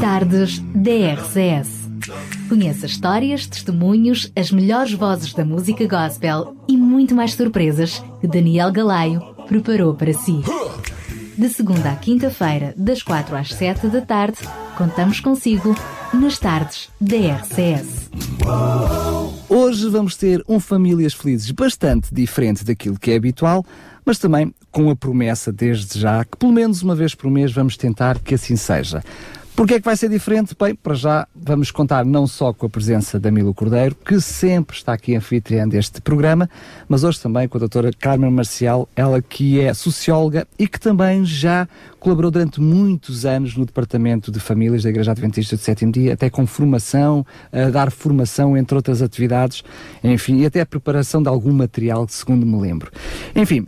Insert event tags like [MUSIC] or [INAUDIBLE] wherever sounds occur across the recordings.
Tardes DRCS. Conheça histórias, testemunhos, as melhores vozes da música gospel e muito mais surpresas que Daniel Galaio preparou para si. De segunda à quinta-feira, das quatro às sete da tarde, contamos consigo nas tardes DRCS. Hoje vamos ter um Famílias Felizes bastante diferente daquilo que é habitual, mas também com a promessa desde já que pelo menos uma vez por mês vamos tentar que assim seja. Porquê é que vai ser diferente? Bem, para já vamos contar não só com a presença da Milo Cordeiro, que sempre está aqui anfitriã deste programa, mas hoje também com a doutora Carmen Marcial, ela que é socióloga e que também já colaborou durante muitos anos no Departamento de Famílias da Igreja Adventista do Sétimo Dia, até com formação, a dar formação, entre outras atividades, enfim, e até a preparação de algum material, segundo me lembro. Enfim,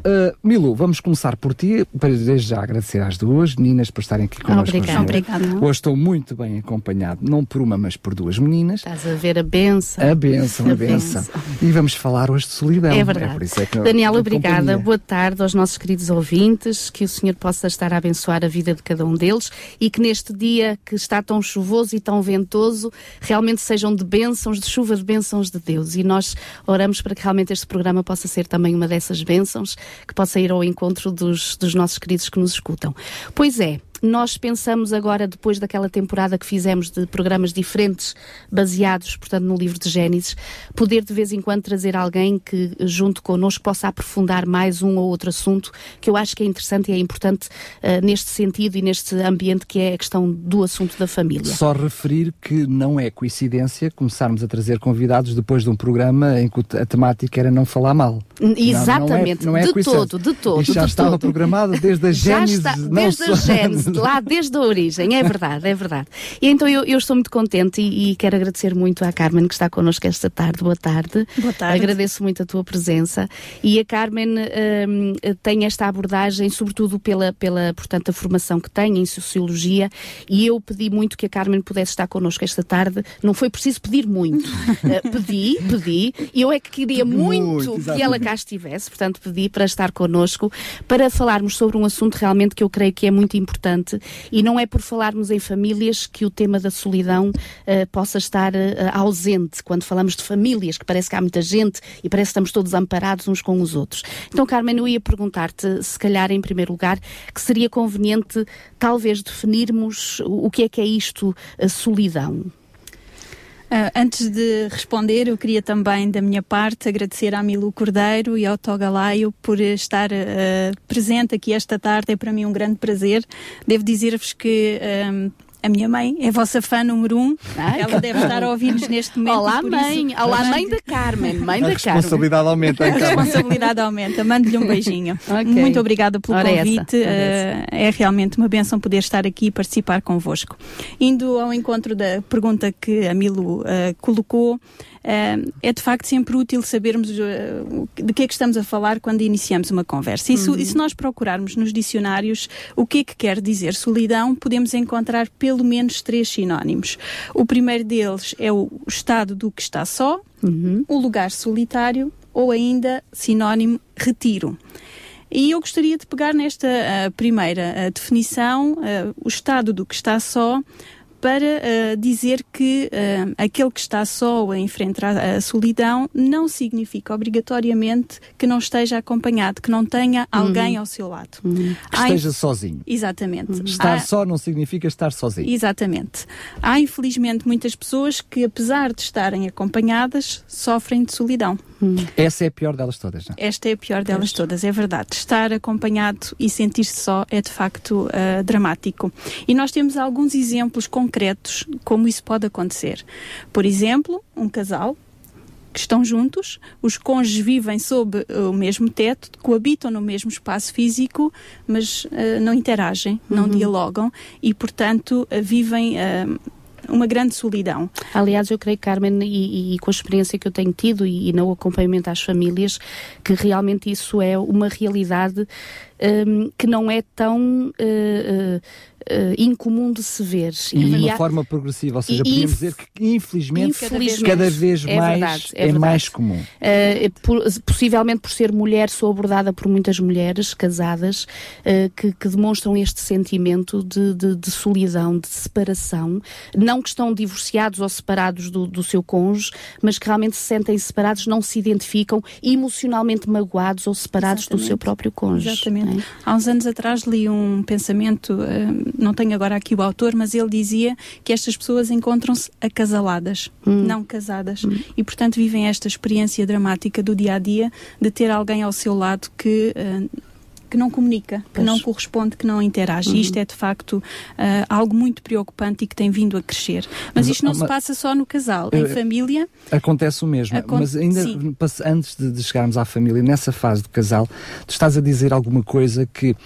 Uh, Milu, vamos começar por ti, para desde já agradecer às duas meninas por estarem aqui connosco. Obrigada. Obrigada. Hoje estou muito bem acompanhado, não por uma, mas por duas meninas. Estás a ver a benção. A benção, a, benção. E vamos falar hoje de solidão. É verdade. É é que, Daniela, obrigada. Companhia. Boa tarde aos nossos queridos ouvintes, que o Senhor possa estar a abençoar a vida de cada um deles e que neste dia que está tão chuvoso e tão ventoso, realmente sejam de bênçãos, de chuva de bênçãos de Deus. E nós oramos para que realmente este programa possa ser também uma dessas bênçãos que possa ir ao encontro dos, dos nossos queridos que nos escutam. Pois é, nós pensamos agora, depois daquela temporada que fizemos de programas diferentes, baseados, portanto, no livro de Gênesis, poder de vez em quando trazer alguém que, junto connosco, possa aprofundar mais um ou outro assunto, que eu acho que é interessante e é importante uh, neste sentido e neste ambiente que é a questão do assunto da família. Só referir que não é coincidência começarmos a trazer convidados depois de um programa em que a temática era não falar mal. Exatamente, não, não é, não é de todo, de todo. Isto já estava todo. programado desde a Gênesis. Já está, desde a Gênesis [LAUGHS] lá desde a origem, é verdade, é verdade. E então eu, eu estou muito contente e, e, quero agradecer muito à Carmen que está connosco esta tarde. Boa tarde. Boa tarde. Agradeço muito a tua presença. E a Carmen um, tem esta abordagem, sobretudo pela, pela, portanto, a formação que tem em Sociologia, e eu pedi muito que a Carmen pudesse estar connosco esta tarde. Não foi preciso pedir muito. uh, [LAUGHS] pedi, pedi, e eu é que queria muito, muito que ela cá estivesse, portanto pedi para estar connosco, para falarmos sobre um assunto realmente que eu creio que é muito importante e não é por falarmos em famílias que o tema da solidão uh, possa estar uh, ausente. Quando falamos de famílias, que parece que há muita gente e parece que estamos todos amparados uns com os outros. Então, Carmen, eu ia perguntar-te, se calhar, em primeiro lugar, que seria conveniente talvez definirmos o que é que é isto, a solidão. Uh, antes de responder, eu queria também, da minha parte, agradecer à Milu Cordeiro e ao Togalaio por estar uh, presente aqui esta tarde. É para mim um grande prazer. Devo dizer-vos que um, a minha mãe é a vossa fã número um. Ai, Ela deve estar a ouvir-nos neste momento. Olá, mãe. Isso... Olá, mãe da Carmen. Mãe a da responsabilidade Carmen. aumenta. A responsabilidade aumenta. Mando-lhe um [LAUGHS] beijinho. okay. Muito obrigada pelo Ora convite. Essa. Uh, é realmente uma benção poder estar aqui e participar convosco. Indo ao encontro da pergunta que a Milu uh, colocou, uh, é de facto sempre útil sabermos uh, de que é que estamos a falar quando iniciamos uma conversa. E, uhum. e, se nós procurarmos nos dicionários o que é que quer dizer solidão, podemos encontrar pelo menos três sinónimos. O primeiro deles é o estado do que está só, uhum. o lugar solitário ou ainda sinónimo retiro. E eu gostaria de pegar nesta uh, primeira uh, definição, uh, o estado do que está só, para uh, dizer que uh, aquele que está só a enfrentar a solidão não significa obrigatoriamente que não esteja acompanhado, que não tenha alguém uhum. ao seu lado. Uhum. Que esteja sozinho. Exatamente. Uhum. Estar Há... só não significa estar sozinho. Exatamente. Há infelizmente muitas pessoas que, apesar de estarem acompanhadas, sofrem de solidão. Hum. Essa é a pior delas todas, não? Esta é a pior delas todas, é verdade. Estar acompanhado e sentir-se só é de facto uh, dramático. E nós temos alguns exemplos concretos como isso pode acontecer. Por exemplo, um casal que estão juntos, os cônjuges vivem sob o mesmo teto, coabitam no mesmo espaço físico, mas uh, não interagem, não uhum. dialogam e, portanto, uh, vivem uh, uma grande solidão. Aliás, eu creio, Carmen, e, e, com a experiência que eu tenho tido e, e no acompanhamento às famílias, que realmente isso é uma realidade um, que não é tão uh, uh, uh, incomum de se ver. E, de uma há... forma progressiva, ou seja, podemos dizer que infelizmente, infelizmente cada vez é mais verdade, é, é mais comum. Uh, por, possivelmente por ser mulher, sou abordada por muitas mulheres casadas uh, que, que, demonstram este sentimento de, de, de, solidão, de separação, não que estão divorciados ou separados do, do seu cônjuge, mas que realmente se sentem separados, não se identificam emocionalmente magoados ou separados Exatamente. do seu próprio cônjuge. Exatamente. É? Há uns anos atrás li um pensamento não tenho agora aqui o autor, mas ele dizia que estas pessoas encontram-se acasaladas, hum. não casadas. Hum. E, portanto, vivem esta experiência dramática do dia a dia de ter alguém ao seu lado que. Uh, que não comunica, que não corresponde, que não interage. Uhum. Isto é de facto uh, algo muito preocupante e que tem vindo a crescer. Mas, mas isto não mas, se passa só no casal, em uh, família. Acontece o mesmo. mas ainda sim. antes de, de chegarmos à família, nessa fase do casal, tu estás a dizer alguma coisa que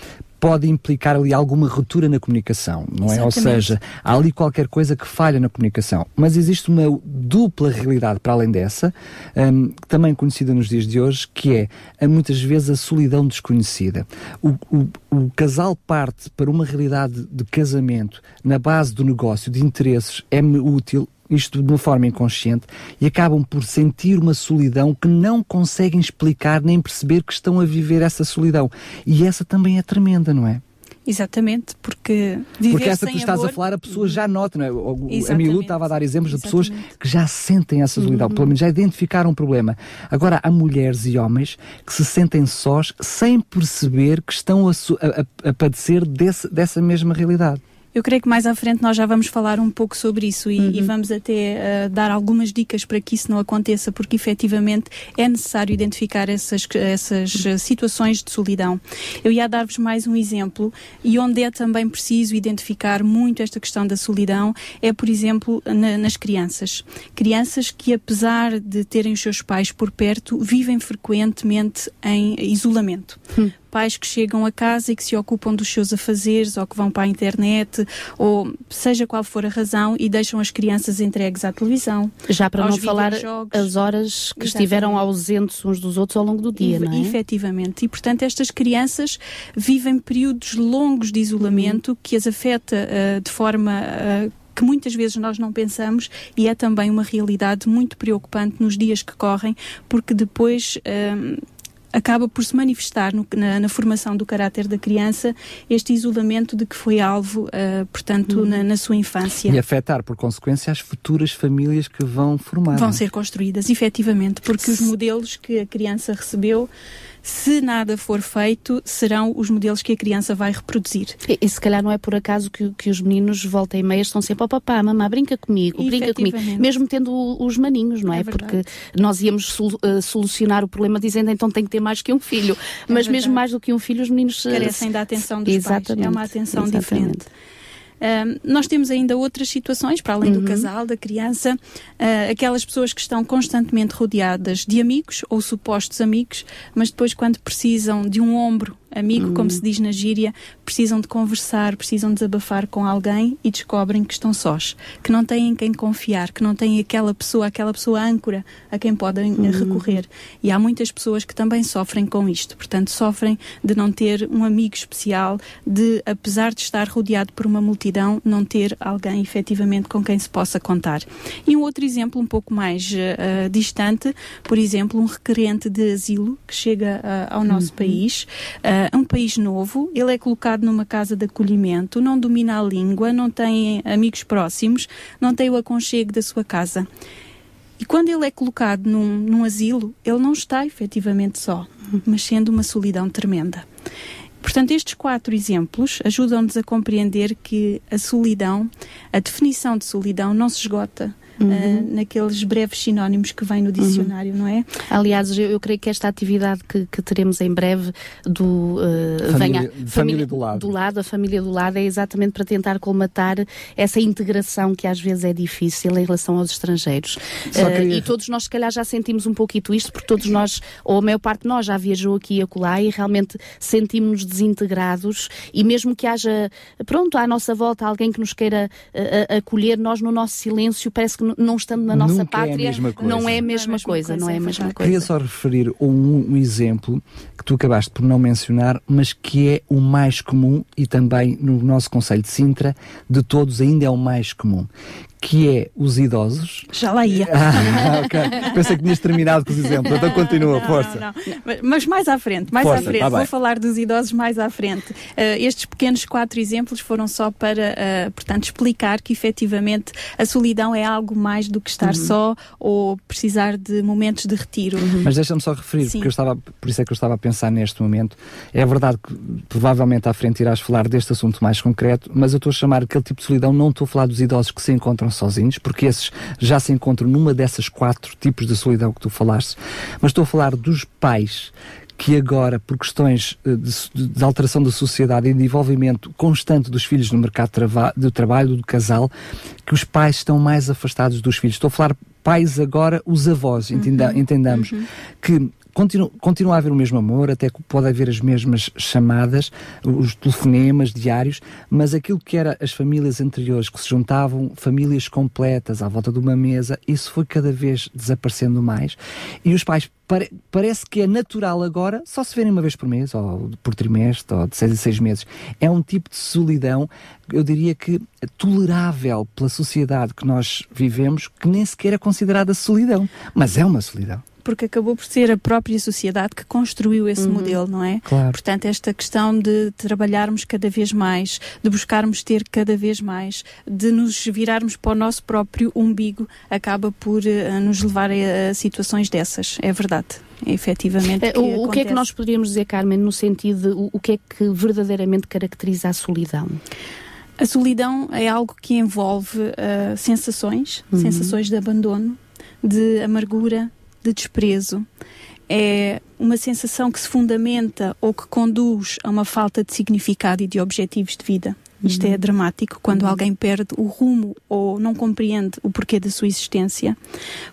pode implicar ali alguma ruptura na comunicação, não é? Exatamente. Ou seja, há ali qualquer coisa que falha na comunicação. Mas existe uma dupla realidade para além dessa, um, também conhecida nos dias de hoje, que é muitas vezes a solidão desconhecida. O, o, o casal parte para uma realidade de casamento na base do negócio, de interesses, é útil, isto de uma forma inconsciente, e acabam por sentir uma solidão que não conseguem explicar nem perceber que estão a viver essa solidão. E essa também é tremenda, não é? Exatamente, porque Porque essa tu estás amor... a falar, a pessoa já nota, não é? O, a Milu estava a dar exemplos de pessoas que já sentem essa solidão, uhum. pelo menos já identificaram um problema. Agora, há mulheres e homens que se sentem sós sem perceber que estão a, a, a padecer desse, dessa mesma realidade. Eu creio que mais à frente nós já vamos falar um pouco sobre isso e, uhum. e vamos até uh, dar algumas dicas para que isso não aconteça, porque efetivamente é necessário identificar essas, essas uh, situações de solidão. Eu ia dar-vos mais um exemplo e onde é também preciso identificar muito esta questão da solidão é, por exemplo, na, nas crianças. Crianças que, apesar de terem os seus pais por perto, vivem frequentemente em isolamento. Hum pais que chegam a casa e que se ocupam dos seus afazeres ou que vão para a internet ou seja qual for a razão e deixam as crianças entregues à televisão. Já para não falar as horas que Exatamente. estiveram ausentes uns dos outros ao longo do dia, não é? Efetivamente. E, portanto, estas crianças vivem períodos longos de isolamento uhum. que as afeta uh, de forma uh, que muitas vezes nós não pensamos e é também uma realidade muito preocupante nos dias que correm, porque depois. Uh, acaba por se manifestar no, na, na, formação do caráter da criança este isolamento de que foi alvo, uh, portanto, uhum. na, na, sua infância. E afetar, por consequência, as futuras famílias que vão formar. Vão ser construídas, efetivamente, porque os modelos que a criança recebeu se nada for feito, serão os modelos que a criança vai reproduzir. E, e se calhar não é por acaso que, que os meninos volta e meia estão sempre ao oh, papá, mamá, brinca comigo, brinca comigo, mesmo tendo os maninhos, não é? é Porque nós íamos sol, uh, solucionar o problema dizendo então tem que ter mais que um filho, é mas mesmo mais do que um filho, os meninos uh, carecem da atenção dos Exatamente. pais. É uma atenção Exatamente. diferente nós temos ainda outras situações, para além uhum. do casal, da criança, uh, aquelas pessoas que estão constantemente rodeadas de amigos ou supostos amigos, mas depois, quando precisam de um ombro amigo, como se diz na gíria, precisam de conversar, precisam de desabafar com alguém e descobrem que estão sós, que não têm em quem confiar, que não têm aquela pessoa, aquela pessoa âncora a quem podem uhum. recorrer. E há muitas pessoas que também sofrem com isto, portanto, sofrem de não ter um amigo especial, de, apesar de estar rodeado por uma multidão, não ter alguém efetivamente com quem se possa contar. E um outro exemplo um pouco mais uh, distante, por exemplo, um requerente de asilo que chega uh, ao nosso uhum. país. Uh, é um país novo, ele é colocado numa casa de acolhimento, não domina a língua, não tem amigos próximos, não tem o aconchego da sua casa. E quando ele é colocado num, num asilo, ele não está efetivamente só, mas sendo uma solidão tremenda. Portanto, estes quatro exemplos ajudam-nos a compreender que a solidão, a definição de solidão, não se esgota uhum. uh, naqueles breves sinónimos que vêm no dicionário, uhum. não é? Aliás, eu, eu, creio que esta atividade que, que teremos em breve do uh, família, venha, família, família, do lado. do lado, a família do lado, é exatamente para tentar colmatar essa integração que às vezes é difícil em relação aos estrangeiros. Uh, E todos nós, se calhar, já sentimos um pouquinho isto, porque todos nós, ou a maior parte de nós, já viajou aqui e acolá e realmente sentimos-nos desintegrados e mesmo que haja, pronto, à nossa volta alguém que nos queira uh, acolher, nós no nosso silêncio parece que que não estando na nossa Nunca pátria, é não é a mesma coisa, não é a mesma coisa. Queria só referir um, um exemplo que tu acabaste por não mencionar, mas que é o mais comum e também no nosso Conselho de Sintra, de todos ainda é o mais comum, que é os idosos. Já lá ia. Ah, ok. Pensei que tinhas terminado com os exemplos, então continua, não, força. Não, não. Mas mais à frente, mais força, à frente. Tá Vou falar dos idosos mais à frente. Uh, estes pequenos quatro exemplos foram só para, uh, portanto, explicar que efetivamente a solidão é algo mais do que estar uhum. só ou precisar de momentos de retiro. Uhum. Mas deixa-me só referir, Sim. porque eu estava, por isso é que eu estava a pensar neste momento. É verdade que provavelmente à frente irás falar deste assunto mais concreto, mas eu estou a chamar aquele tipo de solidão, não estou a falar dos idosos que se encontram sozinhos, porque esses já se encontram numa dessas quatro tipos de solidão que tu falaste, mas estou a falar dos pais que agora, por questões eh, de, de, alteração da sociedade e de envolvimento constante dos filhos no mercado do trabalho, do casal, que os pais estão mais afastados dos filhos. Estou a falar pais agora, os avós, entenda, uhum. entendamos, uhum. que Continua, continua a haver o mesmo amor, até pode haver as mesmas chamadas, os telefonemas diários, mas aquilo que era as famílias anteriores que se juntavam, famílias completas à volta de uma mesa, isso foi cada vez desaparecendo mais. E os pais pare, parece que é natural agora só se verem uma vez por mês, ou por trimestre, ou de seis em seis meses. É um tipo de solidão, eu diria que tolerável pela sociedade que nós vivemos, que nem sequer é considerada solidão, mas é uma solidão porque acabou por ser a própria sociedade que construiu esse uhum. modelo, não é? Claro. Portanto, esta questão de trabalharmos cada vez mais, de buscarmos ter cada vez mais, de nos virarmos para o nosso próprio umbigo, acaba por uh, nos levar a, a, situações dessas. É verdade. É, efetivamente. Que o, o que é que nós poderíamos dizer, Carmen, no sentido de o, o que é que verdadeiramente caracteriza a solidão? A solidão é algo que envolve uh, sensações, uhum. sensações de abandono, de amargura, de desprezo. É uma sensação que se fundamenta ou que conduz a uma falta de significado e de objetivos de vida. Isto é uhum. dramático quando uhum. alguém perde o rumo ou não compreende o porquê da sua existência.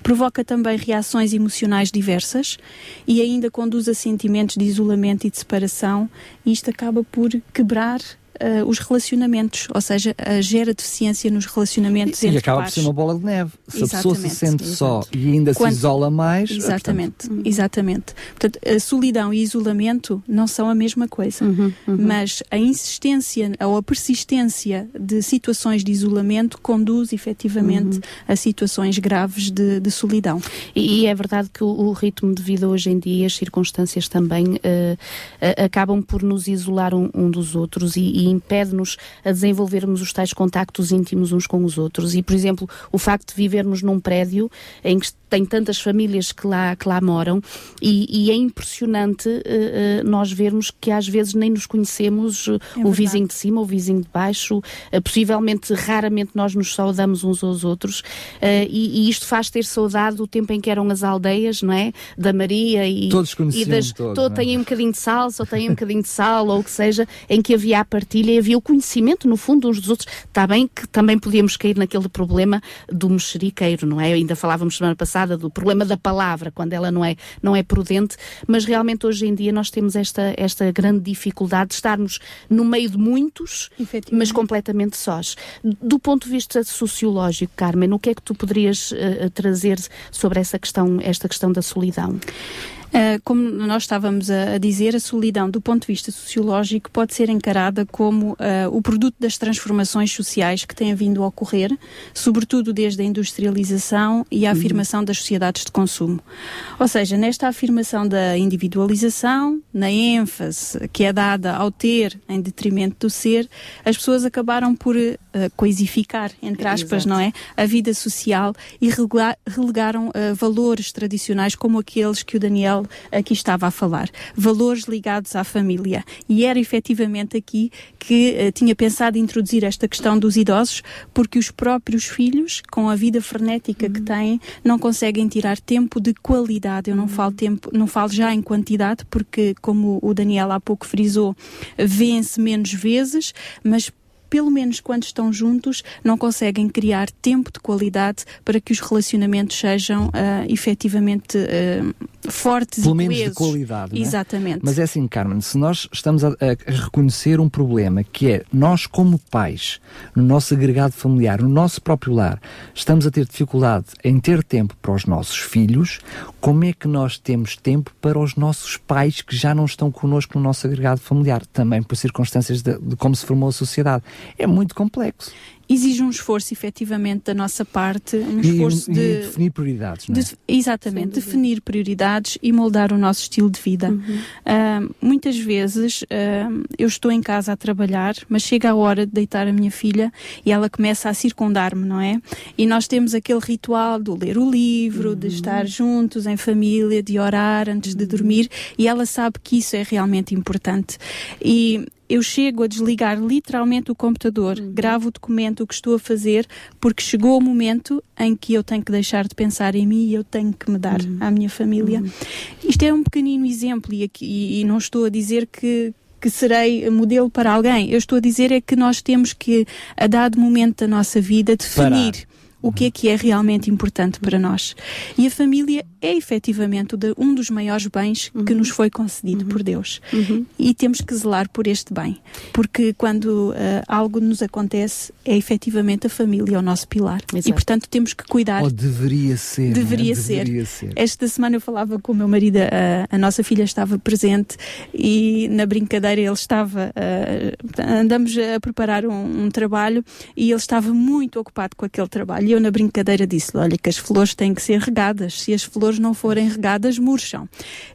Provoca também reações emocionais diversas e ainda conduz a sentimentos de isolamento e de separação. E isto acaba por quebrar uh, os relacionamentos, ou seja, uh, gera deficiência nos relacionamentos e, entre E acaba pares. por ser uma bola de neve. Se exatamente, a pessoa se sente exatamente. só e ainda Quando, se isola mais. Exatamente, portanto... exatamente. Portanto, a solidão e isolamento não são a mesma coisa, uhum, uhum. mas a insistência ou a persistência de situações de isolamento conduz efetivamente uhum. a situações graves de, de solidão. E, e, é verdade que o, o, ritmo de vida hoje em dia, as circunstâncias também uh, uh, acabam por nos isolar um, um dos outros e, e impede-nos a desenvolvermos os tais contactos íntimos uns com os outros. E, por exemplo, o facto de vivermos num prédio em que tem tantas famílias que lá, que lá moram e, e é impressionante uh, uh, nós vermos que às vezes nem nos conhecemos uh, é o vizinho de cima, o vizinho de baixo, possivelmente raramente nós nos saudamos uns aos outros e, e, isto faz ter saudade do tempo em que eram as aldeias, não é? Da Maria e, todos e das, todos, todo, é? têm um bocadinho de sal, só têm um bocadinho de sal ou o que seja, em que havia a partilha e havia o conhecimento no fundo uns dos outros. Está bem que também podíamos cair naquele problema do mexeriqueiro, não é? Ainda falávamos semana passada do problema da palavra, quando ela não é, não é prudente, mas realmente hoje em dia nós temos esta, esta grande dificuldade de estarmos no meio de muitos, mas completamente sós. Do ponto de vista sociológico, Carmen, o que é que tu poderias uh, trazer sobre essa questão, esta questão da solidão? Uh, como nós estávamos a, dizer, a solidão, do ponto de vista sociológico, pode ser encarada como uh, o produto das transformações sociais que têm vindo a ocorrer, sobretudo desde a industrialização e a uhum. afirmação das sociedades de consumo. Ou seja, nesta afirmação da individualização, na ênfase que é dada ao ter em detrimento do ser, as pessoas acabaram por uh, coisificar, entre aspas, Exato. não é? A vida social e relegaram valores tradicionais como aqueles que o Daniel aqui estava a falar. Valores ligados à família. E era efetivamente aqui que uh, tinha pensado introduzir esta questão dos idosos, porque os próprios filhos, com a vida frenética uhum. que têm, não conseguem tirar tempo de qualidade. Eu não uhum. falo tempo, não falo já em quantidade, porque como o Daniel há pouco frisou, vêem-se menos vezes, mas pelo menos quando estão juntos, não conseguem criar tempo de qualidade para que os relacionamentos sejam uh, efetivamente uh, fortes pelo e menos de qualidade. É? Exatamente. Mas é assim, Carmen, se nós estamos a, a reconhecer um problema que é nós, como pais, no nosso agregado familiar, no nosso próprio lar, estamos a ter dificuldade em ter tempo para os nossos filhos, como é que nós temos tempo para os nossos pais que já não estão connosco no nosso agregado familiar? Também por circunstâncias de, de como se formou a sociedade. É muito complexo exige um esforço efetivamente da nossa parte, um esforço e, de e definir prioridades, não é? de, exatamente, definir prioridades e moldar o nosso estilo de vida. Uhum. Uh, muitas vezes uh, eu estou em casa a trabalhar, mas chega a hora de deitar a minha filha e ela começa a circundar-me, não é? E nós temos aquele ritual de ler o livro, uhum. de estar juntos em família, de orar antes uhum. de dormir e ela sabe que isso é realmente importante. E eu chego a desligar literalmente o computador, uhum. gravo o documento, o que estou a fazer, porque chegou o momento em que eu tenho que deixar de pensar em mim e eu tenho que me dar uhum. à minha família. Uhum. Isto é um pequenino exemplo e, aqui, e não estou a dizer que, que serei modelo para alguém. Eu estou a dizer é que nós temos que, a dado momento da nossa vida, definir Parar. O que é que é realmente importante para nós. E a família é efetivamente um dos maiores bens uhum. que nos foi concedido uhum. por Deus. Uhum. E temos que zelar por este bem, porque quando uh, algo nos acontece, é efetivamente a família o nosso pilar. Exato. E portanto temos que cuidar. Ou deveria ser. Deveria, né? ser. deveria ser. Esta semana eu falava com o meu marido, uh, a nossa filha estava presente e na brincadeira ele estava. Uh, andamos a preparar um, um, trabalho e ele estava muito ocupado com aquele trabalho. E eu, na brincadeira, disse-lhe: Olha, que as flores têm que ser regadas. Se as flores não forem regadas, murcham.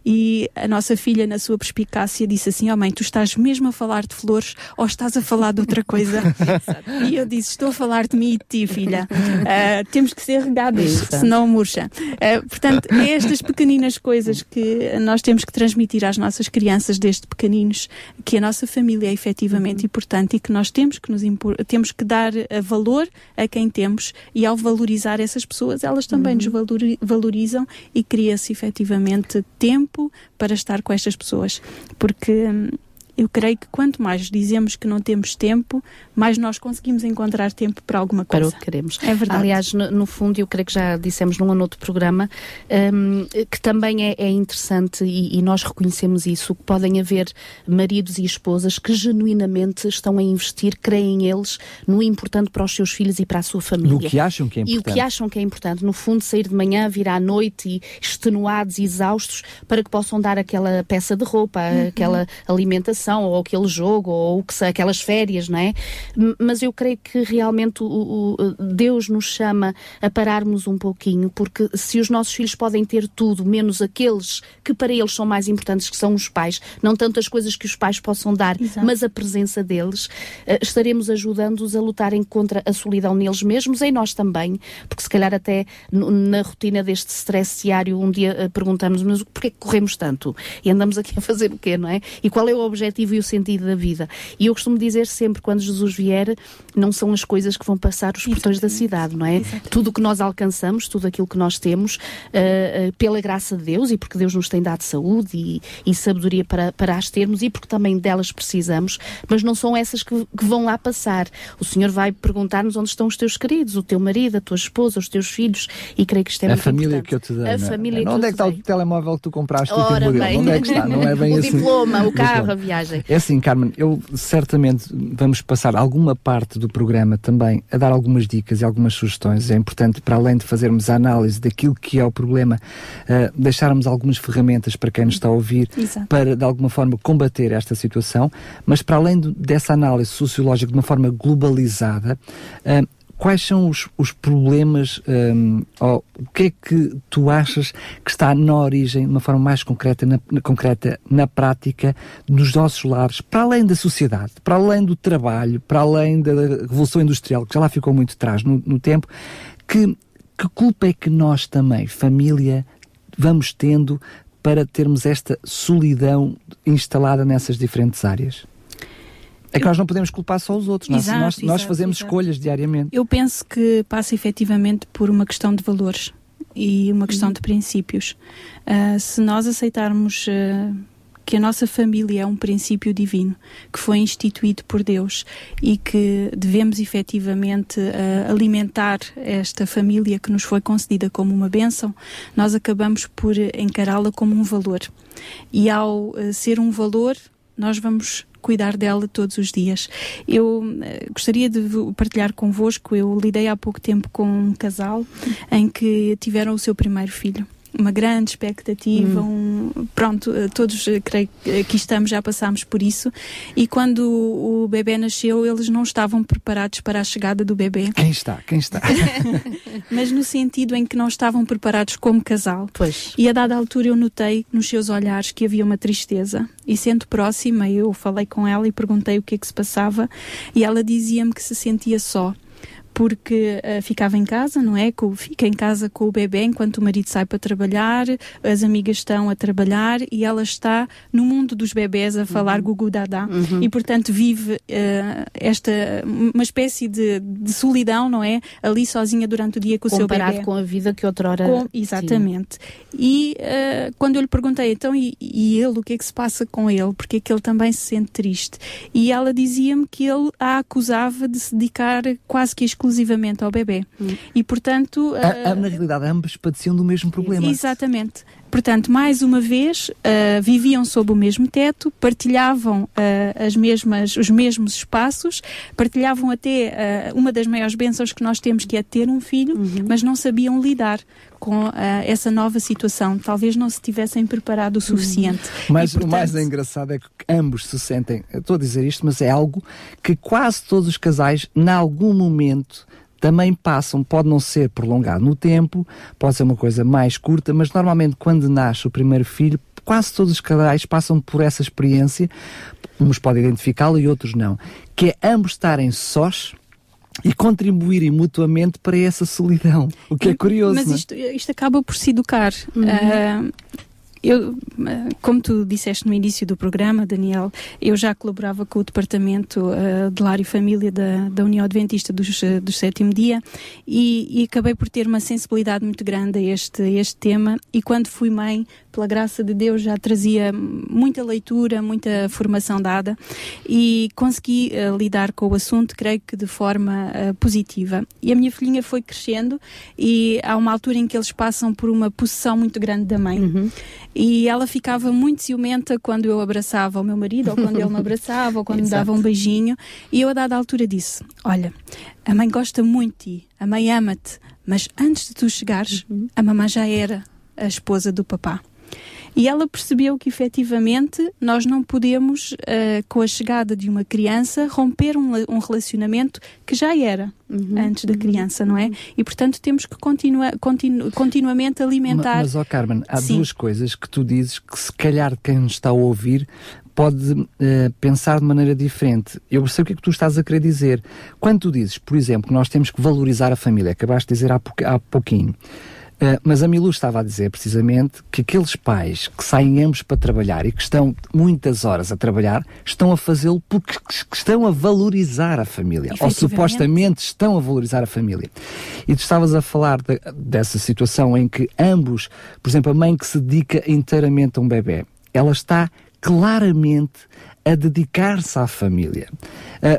E a nossa filha, na sua perspicácia, disse assim: Oh mãe, tu estás mesmo a falar de flores ou estás a falar de outra coisa? [LAUGHS] e eu disse: Estou a falar de mim e de ti, filha. Uh, temos que ser regadas, senão murcha. Uh, portanto, é estas pequeninas coisas que nós temos que transmitir às nossas crianças desde pequeninos, que a nossa família é efetivamente uhum. importante e que nós temos que, nos temos que dar valor a quem temos e ao valorizar essas pessoas, elas também uhum. nos valorizam e cria-se efetivamente tempo para estar com estas pessoas. Porque hum, eu creio que quanto mais dizemos que não temos tempo, mais nós conseguimos encontrar tempo para alguma coisa. Para o que queremos. É verdade. Aliás, no, no fundo, eu creio que já dissemos num ou outro programa um, que também é, é interessante e, e, nós reconhecemos isso, que podem haver maridos e esposas que genuinamente estão a investir, creem eles, no importante para os seus filhos e para a sua família. No que acham que é importante. E o que acham que é importante. No fundo, sair de manhã, vir à noite e extenuados e exaustos para que possam dar aquela peça de roupa, uhum. aquela alimentação ou aquele jogo, ou que aquelas férias, não é? Mas eu creio que realmente o, o, Deus nos chama a pararmos um pouquinho, porque se os nossos filhos podem ter tudo, menos aqueles que para eles são mais importantes, que são os pais, não tanto as coisas que os pais possam dar, Exato. mas a presença deles, eh, estaremos ajudando-os a lutarem contra a solidão neles mesmos, em nós também, porque se calhar até na rotina deste stress diário, um dia eh, perguntamos, mas porquê que corremos tanto? E andamos aqui a fazer o quê, não é? E qual é o objetivo objetivo e o sentido da vida. E eu costumo dizer sempre, quando Jesus vier, não são as coisas que vão passar os portões da cidade, não é? Exatamente. Tudo o que nós alcançamos, tudo aquilo que nós temos, uh, uh, pela graça de Deus e porque Deus nos tem dado saúde e, e, sabedoria para, para as termos e porque também delas precisamos, mas não são essas que, que vão lá passar. O Senhor vai perguntar-nos onde estão os teus queridos, o teu marido, a tua esposa, os teus filhos, e creio que isto é a muito família importante. que eu te dei. A? É? família não, que onde é que está o telemóvel que tu compraste? Ora, bem. Onde é que está? Não é bem [LAUGHS] o assim. diploma, o carro, a viagem viagem. É assim, Carmen, eu certamente vamos passar alguma parte do programa também a dar algumas dicas e algumas sugestões. É importante, para além de fazermos a análise daquilo que é o problema, uh, deixarmos algumas ferramentas para quem nos está a ouvir Exato. para, de alguma forma, combater esta situação. Mas, para além dessa análise sociológica de uma forma globalizada, uh, quais são os, os problemas, um, ou o que é que tu achas que está na origem, de uma forma mais concreta na, na, concreta, na prática, dos nossos lares, para além da sociedade, para além do trabalho, para além da Revolução Industrial, que já lá ficou muito atrás no, no tempo, que, que culpa é que nós também, família, vamos tendo para termos esta solidão instalada nessas diferentes áreas? É que nós não podemos culpar só os outros. Exato, nós, nós, exato, fazemos exato. escolhas diariamente. Eu penso que passa efetivamente por uma questão de valores e uma questão uhum. de princípios. Uh, se nós aceitarmos uh, que a nossa família é um princípio divino que foi instituído por Deus e que devemos efetivamente uh, alimentar esta família que nos foi concedida como uma bênção, nós acabamos por encará-la como um valor. E ao uh, ser um valor, nós vamos cuidar dela todos os dias. Eu uh, gostaria de partilhar convosco, eu lidei há pouco tempo com um casal em que tiveram o seu primeiro filho uma grande expectativa, hum. um, pronto, eh, todos eh, creio que aqui estamos, já passámos por isso. E quando o, o bebê nasceu, eles não estavam preparados para a chegada do bebê. Quem está? Quem está? [LAUGHS] [LAUGHS] Mas no sentido em que não estavam preparados como casal. Pois. E a dada altura eu notei nos seus olhares que havia uma tristeza. E sendo próxima, eu falei com ela e perguntei o que é que se passava. E ela dizia-me que se sentia só porque uh, ficava em casa, não é? Com, fica em casa com o bebê enquanto o marido sai para trabalhar, as amigas estão a trabalhar e ela está no mundo dos bebés a falar uhum. gugu dadá uhum. e portanto vive uh, esta uma espécie de, de, solidão, não é? Ali sozinha durante o dia com o seu bebê. Comparado com a vida que outrora... Com, exatamente. Sim. E uh, quando eu lhe perguntei, então e, e, ele, o que é que se passa com ele? Porque é que ele também se sente triste? E ela dizia-me que ele a acusava de se dedicar quase que exclusivamente exclusivamente ao bebê. Hum. E, portanto... A, a, na realidade, ambas padeciam do mesmo problema. Exatamente. Portanto, mais uma vez, uh, viviam sob o mesmo teto, partilhavam uh, as mesmas, os mesmos espaços, partilhavam até uh, uma das maiores bênçãos que nós temos, que é ter um filho, uhum. mas não sabiam lidar com essa nova situação. Talvez não se tivessem preparado o suficiente. Uhum. Mas portanto... o mais engraçado é que ambos se sentem, estou a dizer isto, mas é algo que quase todos os casais, em algum momento, também passam, pode não ser prolongado no tempo, pode ser uma coisa mais curta, mas normalmente quando nasce o primeiro filho, quase todos os casais passam por essa experiência, uns podem identificá-la e outros não, que é ambos estarem sós, e contribuírem mutuamente para essa solidão, o que é curioso. Mas é? isto, isto acaba por se educar. Uhum. Uh, eu, como tu disseste no início do programa, Daniel, eu já colaborava com o Departamento uh, de Lar e Família da, da União Adventista dos, uh, do Sétimo Dia e, e, acabei por ter uma sensibilidade muito grande a este, a este tema e quando fui mãe pela graça de Deus, já trazia muita leitura, muita formação dada e consegui uh, lidar com o assunto, creio que de forma uh, positiva. E a minha filhinha foi crescendo e há uma altura em que eles passam por uma possessão muito grande da mãe. Uhum. E ela ficava muito ciumenta quando eu abraçava o meu marido, ou quando ele me abraçava, ou quando me dava um beijinho. E eu, a dada altura, disse: Olha, a mãe gosta muito de ti, a mãe ama-te, mas antes de tu chegares, uhum. a mamãe já era a esposa do papá. E ela percebeu que efetivamente nós não podemos, uh, com a chegada de uma criança, romper um, um relacionamento que já era uhum, antes da uhum. criança, não é? E portanto temos que continua, continu, continuamente alimentar. Mas, ó oh Carmen, há Sim. duas coisas que tu dizes que se calhar quem nos está a ouvir pode uh, pensar de maneira diferente. Eu percebo o que é que tu estás a querer dizer. Quando tu dizes, por exemplo, que nós temos que valorizar a família, acabaste de dizer há, há pouquinho. Uh, mas a Milu estava a dizer precisamente que aqueles pais que saem ambos para trabalhar e que estão muitas horas a trabalhar estão a fazê-lo porque estão a valorizar a família, ou supostamente estão a valorizar a família. E tu estavas a falar de, dessa situação em que ambos, por exemplo, a mãe que se dedica inteiramente a um bebê, ela está claramente a dedicar-se à família.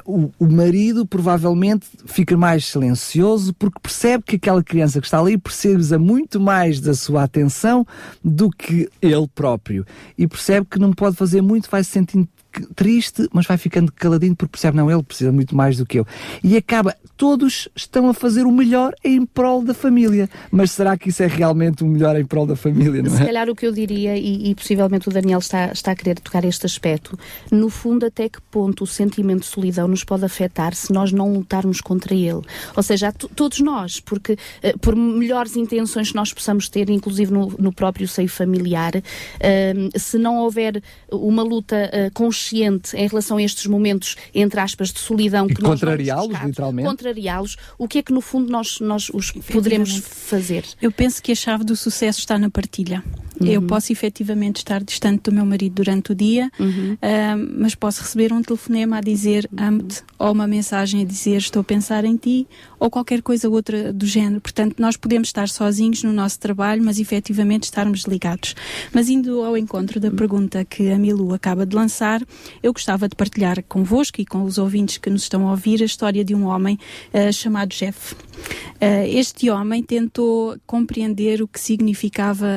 Uh, o, o, marido provavelmente fica mais silencioso porque percebe que aquela criança que está ali precisa muito mais da sua atenção do que ele próprio. E percebe que não pode fazer muito, vai se sentindo triste, mas vai ficando caladinho porque percebe, não, ele precisa muito mais do que eu. E acaba, todos estão a fazer o melhor em prol da família. Mas será que isso é realmente o melhor em prol da família, não é? Se calhar o que eu diria, e, e possivelmente o Daniel está, está a querer tocar este aspecto, no fundo, até que ponto o sentimento de solidão nos pode afetar se nós não lutarmos contra ele? Ou seja, todos nós, porque uh, por melhores intenções que nós possamos ter, inclusive no, no próprio seio familiar, uh, se não houver uma luta uh, consciente consciente em relação a estes momentos, entre aspas, de solidão. que contrariá-los, literalmente. Contrariá-los, o que é que no fundo nós, nós os poderemos fazer? Eu penso que a chave do sucesso está na partilha. Uhum. Eu posso efetivamente estar distante do meu marido durante o dia, uhum. uh, mas posso receber um telefonema a dizer amo-te, ou uma mensagem a dizer estou a pensar em ti, ou qualquer coisa outra do género. Portanto, nós podemos estar sozinhos no nosso trabalho, mas efetivamente estarmos ligados. Mas indo ao encontro da pergunta que a Milu acaba de lançar, eu gostava de partilhar convosco e com os ouvintes que nos estão a ouvir a história de um homem uh, chamado Jeff. Uh, este homem tentou compreender o que significava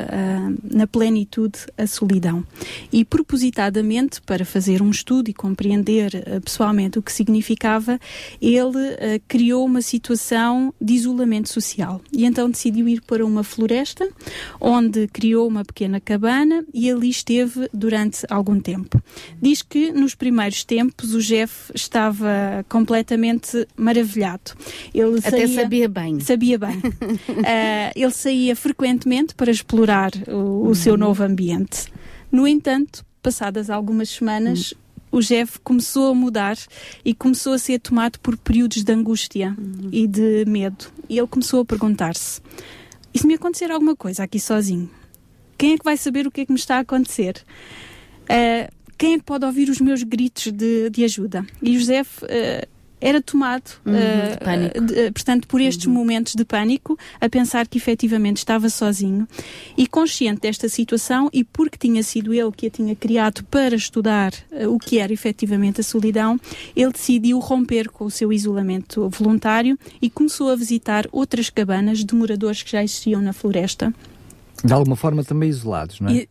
na plenitude a solidão e propositadamente para fazer um estudo e compreender uh, pessoalmente o que significava ele criou uma situação de isolamento social e então decidiu ir para uma floresta onde criou uma pequena cabana e ali esteve durante algum tempo. Diz que nos primeiros tempos o Jeff estava completamente maravilhado. Ele Até saía... sabia bem. Sabia bem. uh, [LAUGHS] ele saía frequentemente para explorar o, o seu uhum. novo ambiente. No entanto, passadas algumas semanas, uhum. o Jeff começou a mudar e começou a ser tomado por períodos de angústia uhum. e de medo. E ele começou a perguntar-se: e se me acontecer alguma coisa aqui sozinho? Quem é que vai saber o que é que me está a acontecer? Uh, quem é que pode ouvir os meus gritos de, de ajuda? E José uh, era tomado, uhum, uh, de, uh, portanto, por estes uhum. momentos de pânico, a pensar que efetivamente estava sozinho e consciente desta situação e porque tinha sido ele que a tinha criado para estudar uh, o que era efetivamente a solidão, ele decidiu romper com o seu isolamento voluntário e começou a visitar outras cabanas de moradores que já existiam na floresta. De alguma forma também isolados, não é? E,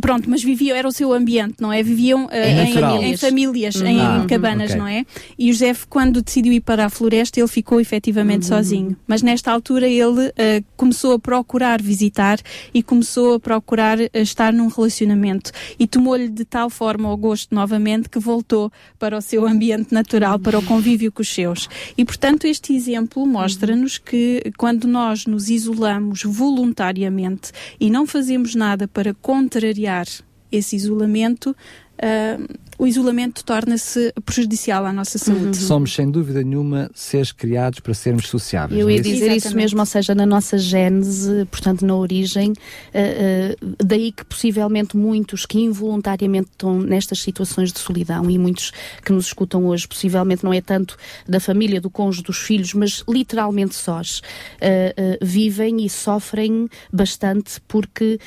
pronto, mas viviam, era o seu ambiente, não é? Viviam uh, em, em, famílias, uhum. em ah, cabanas, okay. não é? E o José, quando decidiu ir para a floresta, ele ficou efetivamente uhum. sozinho. Mas nesta altura ele uh, começou a procurar visitar e começou a procurar uh, estar num relacionamento. E tomou-lhe de tal forma o gosto novamente que voltou para o seu ambiente natural, para o convívio com os seus. E portanto, este exemplo mostra-nos que quando nós nos isolamos voluntariamente e não fazemos nada para contrariar esse isolamento, uh, o isolamento torna-se prejudicial à nossa saúde. Uhum. Somos, sem dúvida nenhuma, seres criados para sermos sociáveis. Eu ia é dizer Exatamente. isso mesmo, ou seja, na nossa gênese, portanto, na origem, uh, uh, daí que possivelmente muitos que involuntariamente estão nestas situações de solidão e muitos que nos escutam hoje, possivelmente não é tanto da família, do cônjuge, dos filhos, mas literalmente sós, uh, vivem e sofrem bastante porque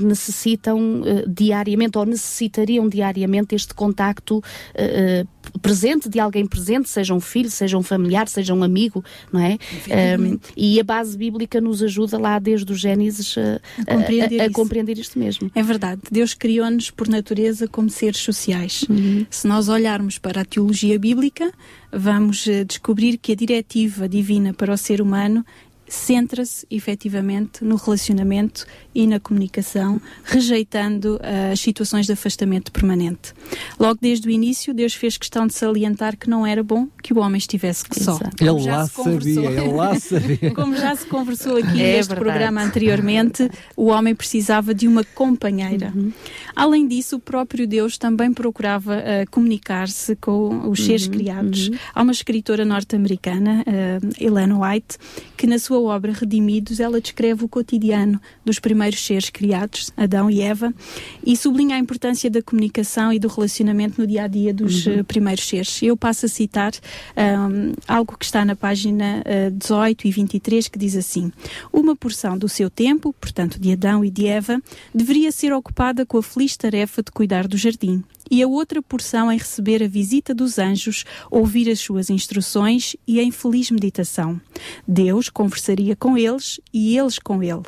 necessitam diariamente ou necessitariam diariamente este contacto uh, presente de alguém presente, seja um filho, seja um familiar, seja um amigo, não é? Um, e a base bíblica nos ajuda lá desde o Gênesis a, a, compreender, a, a compreender, isto mesmo. É verdade. Deus criou-nos por natureza como seres sociais. Uhum. Se nós olharmos para a teologia bíblica, vamos descobrir que a diretiva divina para o ser humano centra-se efetivamente no relacionamento e na comunicação, rejeitando uh, as situações de afastamento permanente. Logo desde o início, Deus fez questão de salientar que não era bom que o homem estivesse só. Ele lá sabia, ele lá sabia. Como já se conversou aqui é neste verdade. programa anteriormente, o homem precisava de uma companheira. Uhum. Além disso, o próprio Deus também procurava uh, comunicar-se com os seres uhum. criados. Uhum. Há uma escritora norte-americana, uh, White, que na sua obra Redimidos, ela descreve o cotidiano dos primeiros seres criados, Adão e Eva, e sublinha a importância da comunicação e do relacionamento no dia a dia dos uhum. uh, primeiros seres. Eu passo a citar um, algo que está na página uh, 18 e 23 que diz assim: Uma porção do seu tempo, portanto de Adão e de Eva, deveria ser ocupada com a feliz tarefa de cuidar do jardim e a outra porção em receber a visita dos anjos, ouvir as suas instruções e em feliz meditação. Deus conversaria com eles e eles com ele.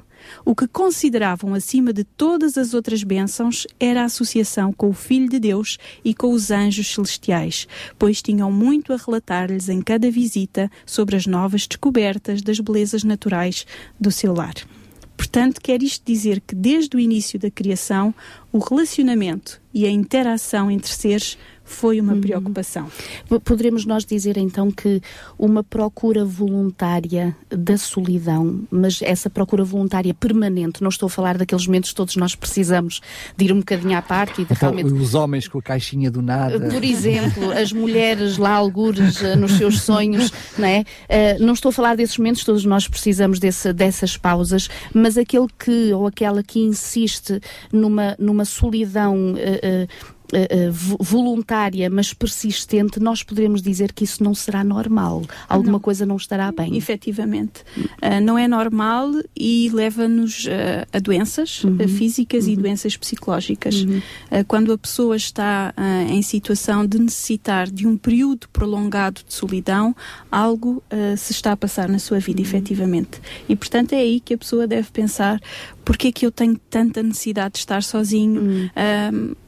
O que consideravam acima de todas as outras bênçãos era a associação com o Filho de Deus e com os anjos celestiais, pois tinham muito a relatar-lhes em cada visita sobre as novas descobertas das belezas naturais do seu lar. Portanto, quer isto dizer que desde o início da criação, o relacionamento e a interação entre seres foi uma uhum. preocupação. Poderemos nós dizer então que uma procura voluntária da solidão, mas essa procura voluntária permanente, não estou a falar daqueles momentos que todos nós precisamos de ir um bocadinho à parte e de então, realmente... Os homens com a caixinha do nada. Por exemplo, as mulheres lá algures eh, nos seus sonhos, não é? Uh, não estou a falar desses momentos, todos nós precisamos desse, dessas pausas, mas aquele que ou aquela que insiste numa, numa solidão uh, uh, uh, voluntária, mas persistente, nós poderemos dizer que isso não será normal. Alguma não. coisa não estará bem. Efetivamente. Uh, não é normal e leva-nos uh, a doenças uhum. físicas uhum. e doenças psicológicas. Uhum. quando a pessoa está em situação de necessitar de um período prolongado de solidão, algo se está a passar na sua vida, uhum. efetivamente. E, portanto, é aí que a pessoa deve pensar porque é que eu tenho tanta necessidade de estar sozinho, uhum.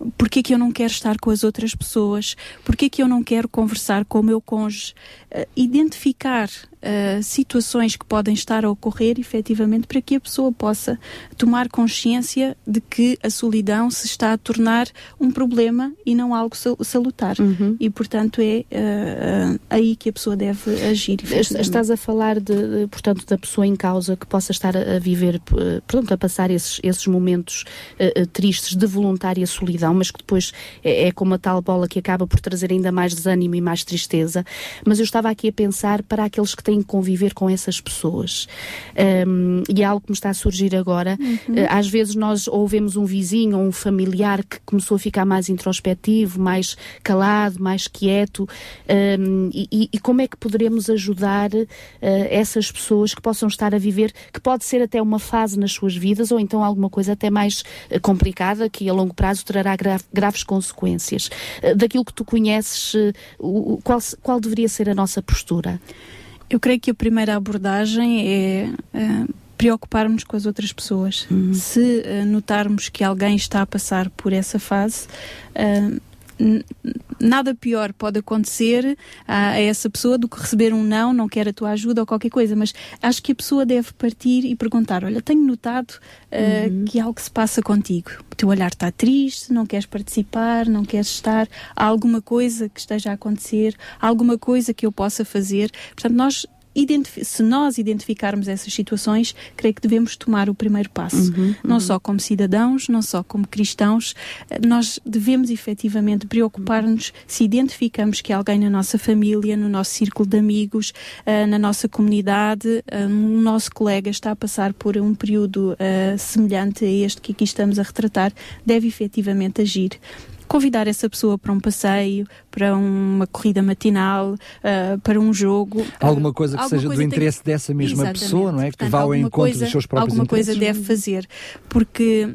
um, porque é que eu não quero estar com as outras pessoas, porque é que eu não quero conversar com o meu cônjuge, uh, identificar uh, situações que podem estar a ocorrer efetivamente para que a pessoa possa tomar consciência de que a solidão se está a tornar um problema e não algo salutar. Uhum. E, portanto, é uh, aí que a pessoa deve agir. Estás a falar, de, portanto, da pessoa em causa que possa estar a, viver, pronto, a passar esses, esses momentos tristes de voluntária solidão, mas que depois é, é como a tal bola que acaba por trazer ainda mais desânimo e mais tristeza. Mas eu estava aqui a pensar para aqueles que têm que conviver com essas pessoas. Um, e é algo que me está a surgir agora. Uhum. Uh, às vezes nós ouvemos um vizinho ou um familiar que começou a ficar mais introspectivo, mais calado, mais quieto. Um, e, e, como é que poderemos ajudar uh, essas pessoas que possam estar a viver, que pode ser até uma fase nas suas vidas ou então alguma coisa até mais uh, complicada que a longo prazo trará gra graves consequências. daquilo que tu conheces, qual, qual deveria ser a nossa postura? Eu creio que a primeira abordagem é uh, preocuparmos com as outras pessoas. Uhum. Se uh, notarmos que alguém está a passar por essa fase, uh, nada pior pode acontecer a, a, essa pessoa do que receber um não, não quer a tua ajuda ou qualquer coisa, mas acho que a pessoa deve partir e perguntar: Olha, tenho notado uh, uhum. que algo se passa contigo. O teu olhar está triste, não queres participar, não queres estar. Há alguma coisa que esteja a acontecer, há alguma coisa que eu possa fazer. Portanto, nós se nós identificarmos essas situações, creio que devemos tomar o primeiro passo. Uhum, uhum. Não só como cidadãos, não só como cristãos, eh, nós devemos efetivamente preocupar-nos se identificamos que alguém na nossa família, no nosso círculo de amigos, uh, na nossa comunidade, uh, um nosso colega está a passar por um período semelhante a este que aqui estamos a retratar, deve efetivamente agir convidar essa pessoa para um passeio, para uma corrida matinal, uh, para um jogo. Alguma coisa que seja coisa do interesse tem... dessa mesma Exatamente. pessoa, não é? Portanto, que vá ao encontro coisa, dos seus próprios alguma interesses. Alguma coisa deve fazer, porque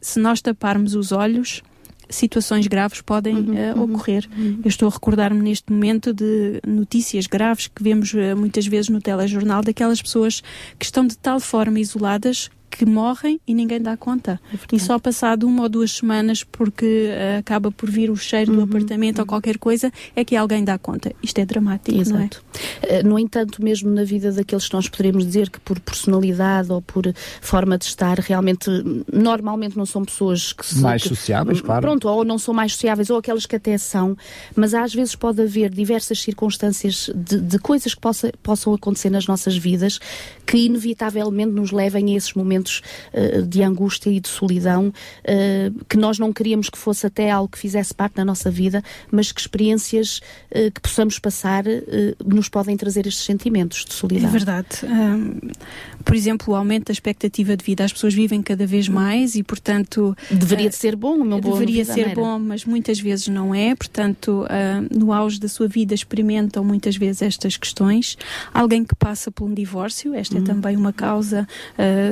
se nós taparmos os olhos, situações graves podem uhum, uh, ocorrer. Uhum. Eu estou a recordar-me neste momento de notícias graves que vemos uh, muitas vezes no telejornal daquelas pessoas que estão de tal forma isoladas que morrem e ninguém dá conta. É e só passado uma ou duas semanas, porque uh, acaba por vir o cheiro uhum, do apartamento uhum. ou qualquer coisa, é que alguém dá conta. Isto é dramático, Exato. não é? Uh, no entanto, mesmo na vida daqueles que nós poderíamos dizer que por personalidade ou por forma de estar, realmente, normalmente não são pessoas que são... Mais que, sociáveis, claro. Pronto, ou não são mais sociáveis, ou aquelas que até são, mas às vezes pode haver diversas circunstâncias de, de coisas que possa, possam acontecer nas nossas vidas que inevitavelmente nos levem a esses momentos momentos uh, de angústia e de solidão uh, que nós não queríamos que fosse até algo que fizesse parte da nossa vida, mas que experiências uh, que possamos passar nos podem trazer estes sentimentos de solidão. É verdade. Um, por exemplo, o aumento da expectativa de vida. As pessoas vivem cada vez mais e, portanto. Deveria de ser bom, meu bom Deveria ser bom, mas muitas vezes não é. Portanto, no auge da sua vida experimentam muitas vezes estas questões. Alguém que passa por um divórcio, esta é uhum. também uma causa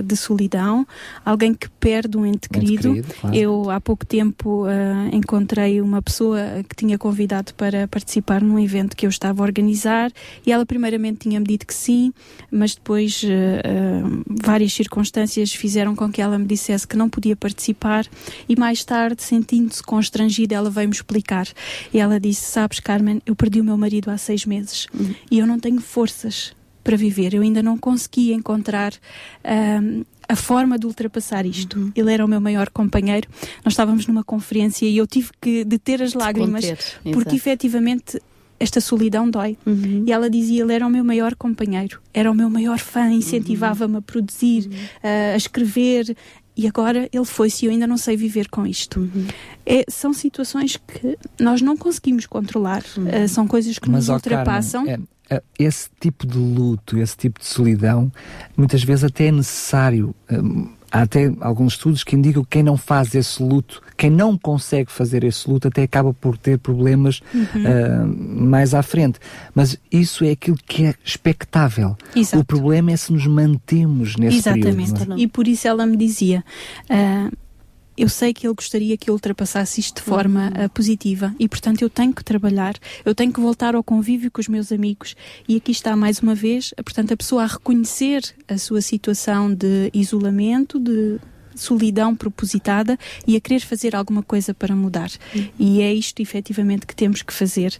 de solidão solidão, alguém que perde um ente querido. querido claro. Eu há pouco tempo uh, encontrei uma pessoa que tinha convidado para participar num evento que eu estava a organizar e ela primeiramente tinha-me dito que sim, mas depois uh, várias circunstâncias fizeram com que ela me dissesse que não podia participar e mais tarde, sentindo-se constrangida, ela veio-me explicar. E ela disse, sabes Carmen, eu perdi o meu marido há seis meses uhum. e eu não tenho forças para viver. Eu ainda não consegui encontrar um, a forma de ultrapassar isto. Uhum. Ele era o meu maior companheiro. Nós estávamos numa conferência e eu tive que deter as lágrimas porque efetivamente esta solidão dói. Uhum. E ela dizia: ele era o meu maior companheiro, era o meu maior fã, incentivava-me a produzir, uhum. a escrever. E agora ele foi-se e eu ainda não sei viver com isto. Uhum. É, são situações que nós não conseguimos controlar, uh, são coisas que Mas, nos ultrapassam. Carmen, é, esse tipo de luto, esse tipo de solidão, muitas vezes até é necessário. Um, há até alguns estudos que indicam que quem não faz esse luto, quem não consegue fazer esse luto, até acaba por ter problemas uhum. uh, mais à frente. Mas isso é aquilo que é expectável. Exato. O problema é se nos mantemos nesse Exatamente. período. É? E por isso ela me dizia. Uh, eu sei que ele gostaria que eu ultrapassasse isto de forma uhum. uh, positiva e, portanto, eu tenho que trabalhar, eu tenho que voltar ao convívio com os meus amigos. E aqui está mais uma vez, portanto, a pessoa a reconhecer a sua situação de isolamento, de solidão propositada e a querer fazer alguma coisa para mudar. Uhum. E é isto efetivamente que temos que fazer.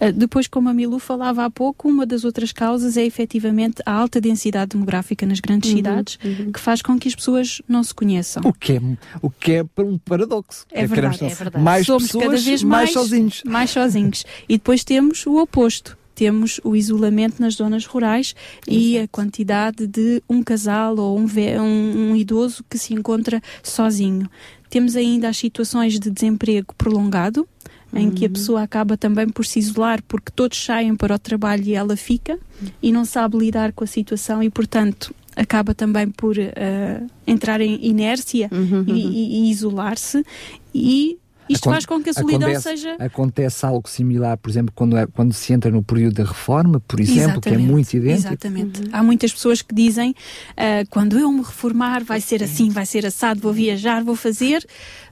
Uh, depois, como a Milu falava há pouco, uma das outras causas é efetivamente a alta densidade demográfica nas grandes uhum. cidades, uhum. que faz com que as pessoas não se conheçam. O que é, o que é um paradoxo. É, é verdade, é verdade. Mais Somos pessoas, cada vez mais, mais sozinhos. Mais sozinhos. e depois temos o oposto temos o isolamento nas zonas rurais Exato. e a quantidade de um casal ou um, um, um idoso que se encontra sozinho. Temos ainda as situações de desemprego prolongado, em uhum. que a uhum. pessoa acaba também por se isolar porque todos saem para o trabalho e ela fica uhum. e não sabe lidar com a situação e, portanto, acaba também por uh, entrar em inércia uhum, e, uhum. e, e isolar-se e isto faz com que a solidão acontece, seja. Acontece algo similar, por exemplo, quando, é, quando se entra no período da reforma, por exemplo, exatamente, que é muito idêntico. Exatamente. Uhum. Há muitas pessoas que dizem: uh, quando eu me reformar, vai ser assim, vai ser assado, vou viajar, vou fazer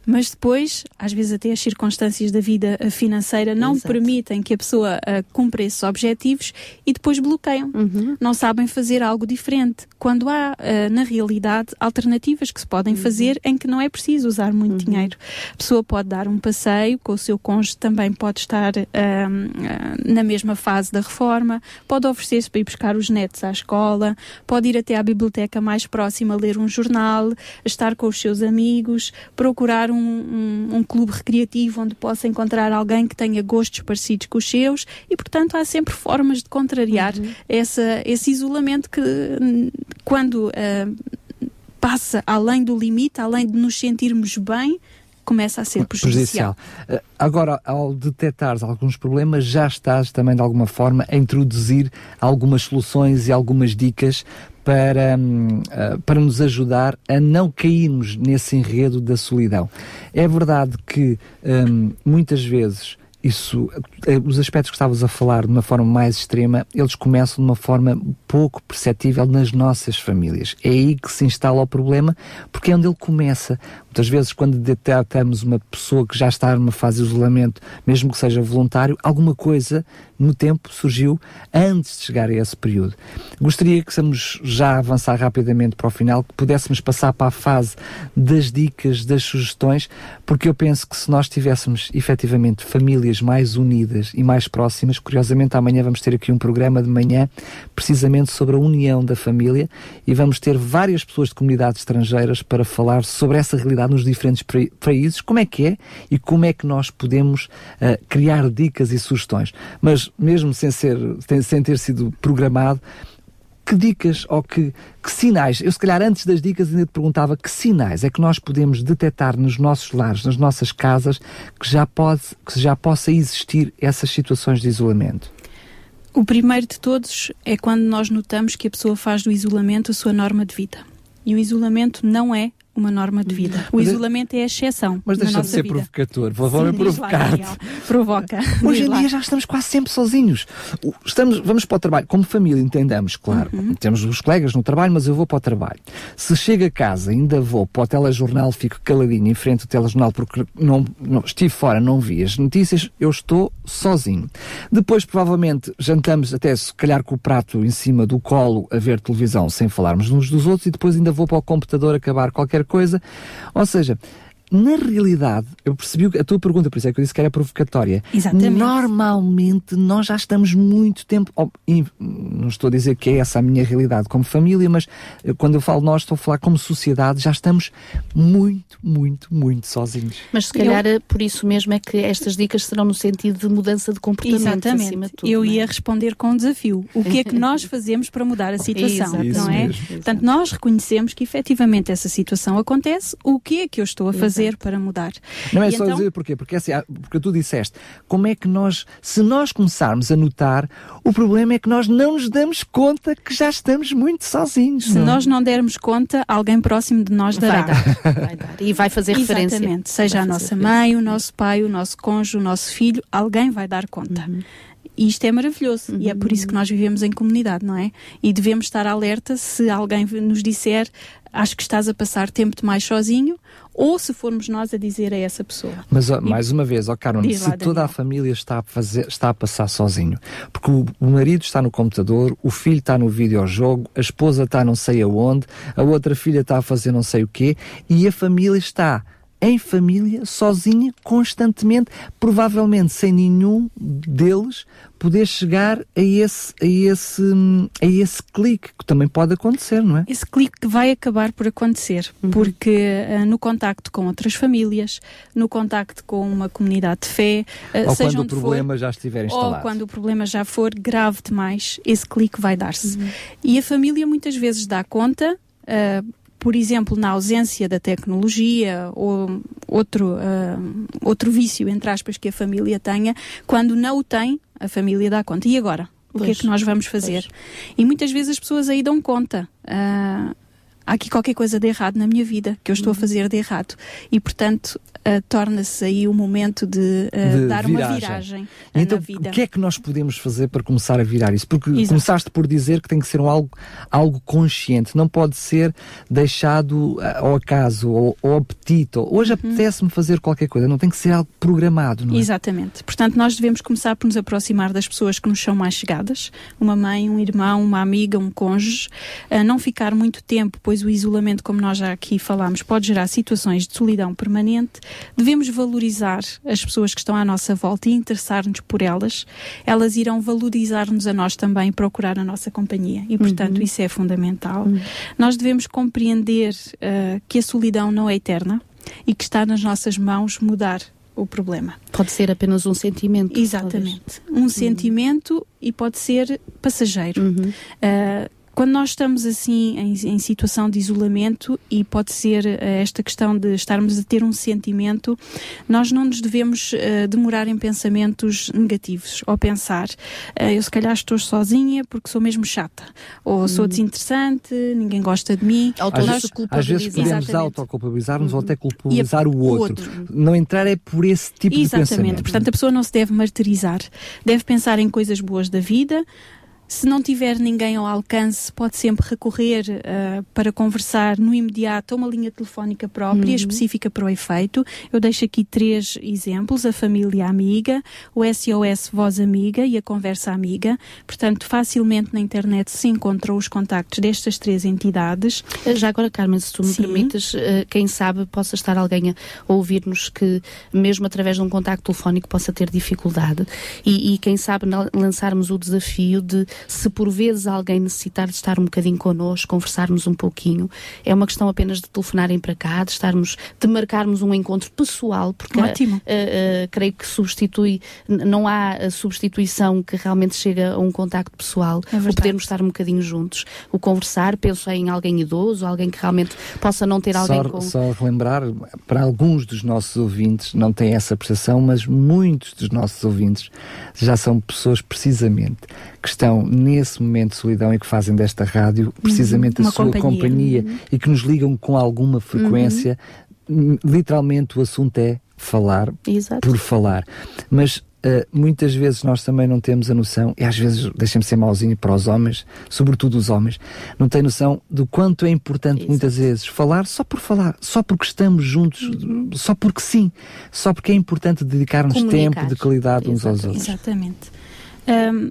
mas depois, às vezes até as circunstâncias da vida eh, financeira não Exato. permitem que a pessoa uh, cumpra esses objetivos e depois bloqueiam. Uhum. Não sabem fazer algo diferente. Quando há, uh, na realidade, alternativas que se podem uhum. fazer em que não é preciso usar muito uhum. dinheiro. A pessoa pode dar um passeio com o seu cônjuge, também pode estar uh, na mesma fase da reforma, pode oferecer-se para ir buscar os netos à escola, pode ir até à biblioteca mais próxima ler um jornal, estar com os seus amigos, procurar um um, um, um, clube recreativo onde possa encontrar alguém que tenha gostos parecidos com os seus e, portanto, há sempre formas de contrariar uhum. essa, esse isolamento que, quando uh, passa além do limite, além de nos sentirmos bem, começa a ser prejudicial. prejudicial. Uh, agora, ao detectares alguns problemas, já estás também de alguma forma a introduzir algumas soluções e algumas dicas para, uh, para nos ajudar a não cairmos nesse enredo da solidão. É verdade que um, muitas vezes isso, eh, os aspectos que estavas a falar de uma forma mais extrema, eles começam de uma forma pouco perceptível nas nossas famílias. É aí que se instala o problema, porque é onde ele começa. Muitas vezes, quando detectamos uma pessoa que já está numa fase de isolamento, mesmo que seja voluntário, alguma coisa no tempo surgiu antes de chegar a esse período. Gostaria que vamos já avançar rapidamente para o final, que pudéssemos passar para a fase das dicas, das sugestões, porque eu penso que se nós tivéssemos efetivamente famílias mais unidas e mais próximas, curiosamente amanhã vamos ter aqui um programa de manhã precisamente sobre a união da família e vamos ter várias pessoas de comunidades estrangeiras para falar sobre essa realidade nos diferentes países, como é que é e como é que nós podemos uh, criar dicas e sugestões. Mas mesmo sem, ser, sem ter sido programado, que dicas ou que, que, sinais, eu se calhar antes das dicas ainda te perguntava que sinais é que nós podemos detectar nos nossos lares, nas nossas casas, que já, pode, que já possa existir essas situações de isolamento? O primeiro de todos é quando nós notamos que a pessoa faz do isolamento a sua norma de vida. E o isolamento não é uma norma de vida. O mas isolamento é a exceção. Mas deixa de ser vida. provocador. Vou, vou provocar. Provoca. [LAUGHS] Hoje em dia já estamos quase sempre sozinhos. Estamos, vamos para o trabalho, como família, entendamos, claro. Uhum. Temos os colegas no trabalho, mas eu vou para o trabalho. Se chego a casa, ainda vou para o telejornal, fico caladinho em frente ao telejornal porque não, não, estive fora, não vi as notícias, eu estou sozinho. Depois, provavelmente, jantamos até se calhar com o prato em cima do colo a ver televisão sem falarmos uns dos outros e depois ainda vou para o computador acabar qualquer coisa. Ou seja, na realidade, eu percebi a tua pergunta, por isso é que eu disse que era provocatória. Exatamente. Normalmente nós já estamos muito tempo. Oh, não estou a dizer que é essa a minha realidade como família, mas eh, quando eu falo nós, estou a falar como sociedade, já estamos muito, muito, muito sozinhos. Mas se calhar eu... por isso mesmo é que estas dicas serão no sentido de mudança de comportamento. Exatamente. Acima de tudo, eu é? ia responder com um desafio. O que é que nós [LAUGHS] fazemos para mudar a situação? Isso não é? mesmo. Portanto, nós reconhecemos que efetivamente essa situação acontece. O que é que eu estou a fazer Exato. para mudar? Não é e só então... dizer porquê, porque, assim, porque tu disseste, como é que nós, se nós começarmos a notar, o problema é que nós não nos damos conta que já estamos muito sozinhos. Se não? É? nós não dermos conta, alguém próximo de nós dará. Vai dar, [LAUGHS] vai dar. E vai fazer referência. Exatamente. Seja a nossa mãe, o nosso pai, o nosso cônjuge, o nosso filho, alguém vai dar conta. Uhum. E isto é maravilhoso uhum. e é por isso que nós vivemos em comunidade, não é? E devemos estar alerta se alguém nos disser acho que estás a passar tempo demais sozinho ou se formos nós a dizer a essa pessoa. Mas ó, mais uma vez, ó Carmen, se lá, toda a família está a, fazer, está a passar sozinho, porque o, o, marido está no computador, o filho está no videojogo, a esposa está não sei aonde, a outra filha está a fazer não sei o quê, e a família está em família, sozinha, constantemente, provavelmente sem nenhum deles poder chegar a esse, a esse, a esse clique, que também pode acontecer, não é? Esse clique que vai acabar por acontecer, uhum. porque uh, no contacto com outras famílias, no contacto com uma comunidade de fé, uh, ou quando o problema for, já estiver instalado. Ou quando o problema já for grave demais, esse clique vai dar-se. Uhum. E a família muitas vezes dá conta, uh, por exemplo, na ausência da tecnologia ou outro, uh, outro vício, entre aspas, que a família tenha, quando não o tem, a família dá conta. E agora? O pois, que é que nós vamos fazer? Pois. E muitas vezes as pessoas aí dão conta. Uh, há aqui qualquer coisa de errado na minha vida, que eu estou a uhum. fazer de errado. E, portanto, uh, torna-se aí o momento de, uh, de dar viragem. uma viragem então, na vida. O que é que nós podemos fazer para começar a virar isso? Porque Exato. começaste por dizer que tem que ser um algo, algo consciente, não pode ser deixado ao acaso ou ao apetite. Hoje uhum. apetece-me fazer qualquer coisa, não tem que ser algo programado. Não é? Exatamente. Portanto, nós devemos começar por nos aproximar das pessoas que nos são mais chegadas, uma mãe, um irmão, uma amiga, um cônjuge, uh, não ficar muito tempo, pois o isolamento, como nós já aqui falámos, pode gerar situações de solidão permanente Devemos valorizar as pessoas que estão à nossa volta e interessar-nos por elas. Elas irão valorizar-nos a nós também e procurar a nossa companhia. E, portanto, uhum. isso é fundamental. Uhum. Nós devemos compreender uh, que a solidão não é eterna e que está nas nossas mãos mudar o problema. Pode ser apenas um sentimento. Exatamente. Talvez. Um uhum. sentimento e pode ser passageiro. Uhum. Uh, quando nós estamos assim em, em, situação de isolamento e pode ser uh, esta questão de estarmos a ter um sentimento, nós não nos devemos uh, demorar em pensamentos negativos ou pensar uh, eu se calhar estou sozinha porque sou mesmo chata ou hum. sou desinteressante, ninguém gosta de mim. Às, vezes, às vezes podemos autoculpabilizar-nos ou até culpabilizar o outro. o, outro. Não entrar é por esse tipo Exatamente. de pensamento. Exatamente. Portanto, a pessoa não se deve martirizar. Deve pensar em coisas boas da vida, se não tiver ninguém ao alcance, pode sempre recorrer uh, para conversar no imediato a uma linha telefónica própria, uhum. específica para o efeito. Eu deixo aqui três exemplos: a família amiga, o SOS Voz Amiga e a Conversa Amiga. Portanto, facilmente na internet se encontram os contactos destas três entidades. Já agora, Carmen, se tu me Sim. permites, uh, quem sabe possa estar alguém a ouvir-nos que, mesmo através de um contacto telefónico, possa ter dificuldade. E, e quem sabe lançarmos o desafio de se por vezes alguém necessitar de estar um bocadinho connosco, conversarmos um pouquinho, é uma questão apenas de telefonarem para cá, de estarmos, de marcarmos um encontro pessoal, porque Ótimo. Uh, uh, creio que substitui, não há substituição que realmente chega a um contacto pessoal, é o podermos estar um bocadinho juntos, o conversar, penso em alguém idoso, alguém que realmente possa não ter alguém só, com... Só relembrar, para alguns dos nossos ouvintes não têm essa percepção, mas muitos dos nossos ouvintes já são pessoas precisamente que estão nesse momento de solidão e que fazem desta rádio precisamente uhum. a sua companhia, companhia uhum. e que nos ligam com alguma frequência. Uhum. Literalmente o assunto é falar Exato. por falar. Mas Uh, muitas vezes nós também não temos a noção, e às vezes deixem-me ser mauzinho para os homens, sobretudo os homens, não têm noção do quanto é importante Exato. muitas vezes falar só por falar, só porque estamos juntos, uhum. só porque sim, só porque é importante dedicarmos tempo de qualidade uns aos outros. Exatamente. Um,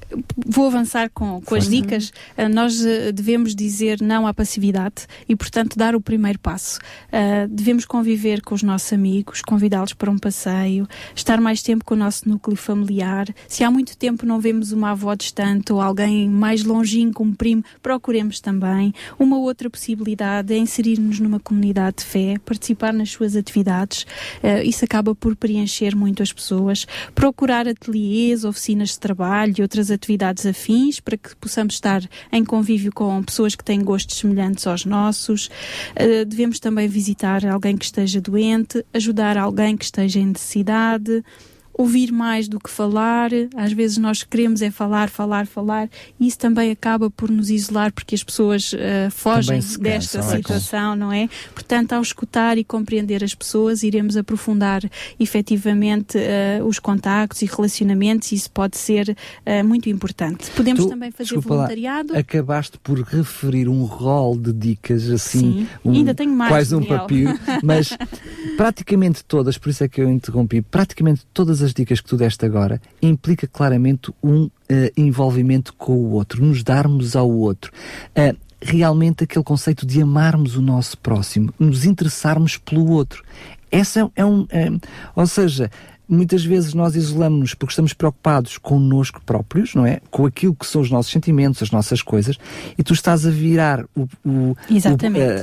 vou avançar com, com as dicas. Uh, nós uh, devemos dizer não à passividade e, portanto, dar o primeiro passo. Uh, devemos conviver com os nossos amigos, convidá-los para um passeio, estar mais tempo com o nosso núcleo familiar. Se há muito tempo não vemos uma avó distante ou alguém mais longínquo, um primo, procuremos também. Uma outra possibilidade é inserir-nos numa comunidade de fé, participar nas suas atividades. isso acaba por preencher muito as pessoas. Procurar ateliês, oficinas de trabalho e outras atividades afins para que possamos estar em convívio com pessoas que têm gostos semelhantes aos nossos. Uh, devemos também visitar alguém que esteja doente, ajudar alguém que esteja em necessidade ouvir mais do que falar. Às vezes nós queremos é falar, falar, falar, e isso também acaba por nos isolar porque as pessoas uh, fogem desta é situação, é não é? Portanto, ao escutar e compreender as pessoas, iremos aprofundar efetivamente uh, os contactos e relacionamentos, e isso pode ser uh, muito importante. Podemos tu, também fazer voluntariado. Lá, acabaste por referir um rol de dicas assim, Sim, um, ainda tenho mais. Quase um papel, mas [LAUGHS] praticamente todas, por isso é que eu interrompi, praticamente todas as as dicas que tu deste agora, implica claramente um uh, envolvimento com o outro, nos darmos ao outro. Uh, realmente aquele conceito de amarmos o nosso próximo, nos interessarmos pelo outro. Essa é, é um. É, ou seja, muitas vezes nós isolamos-nos porque estamos preocupados connosco próprios, não é? Com aquilo que são os nossos sentimentos, as nossas coisas, e tu estás a virar o, o, o,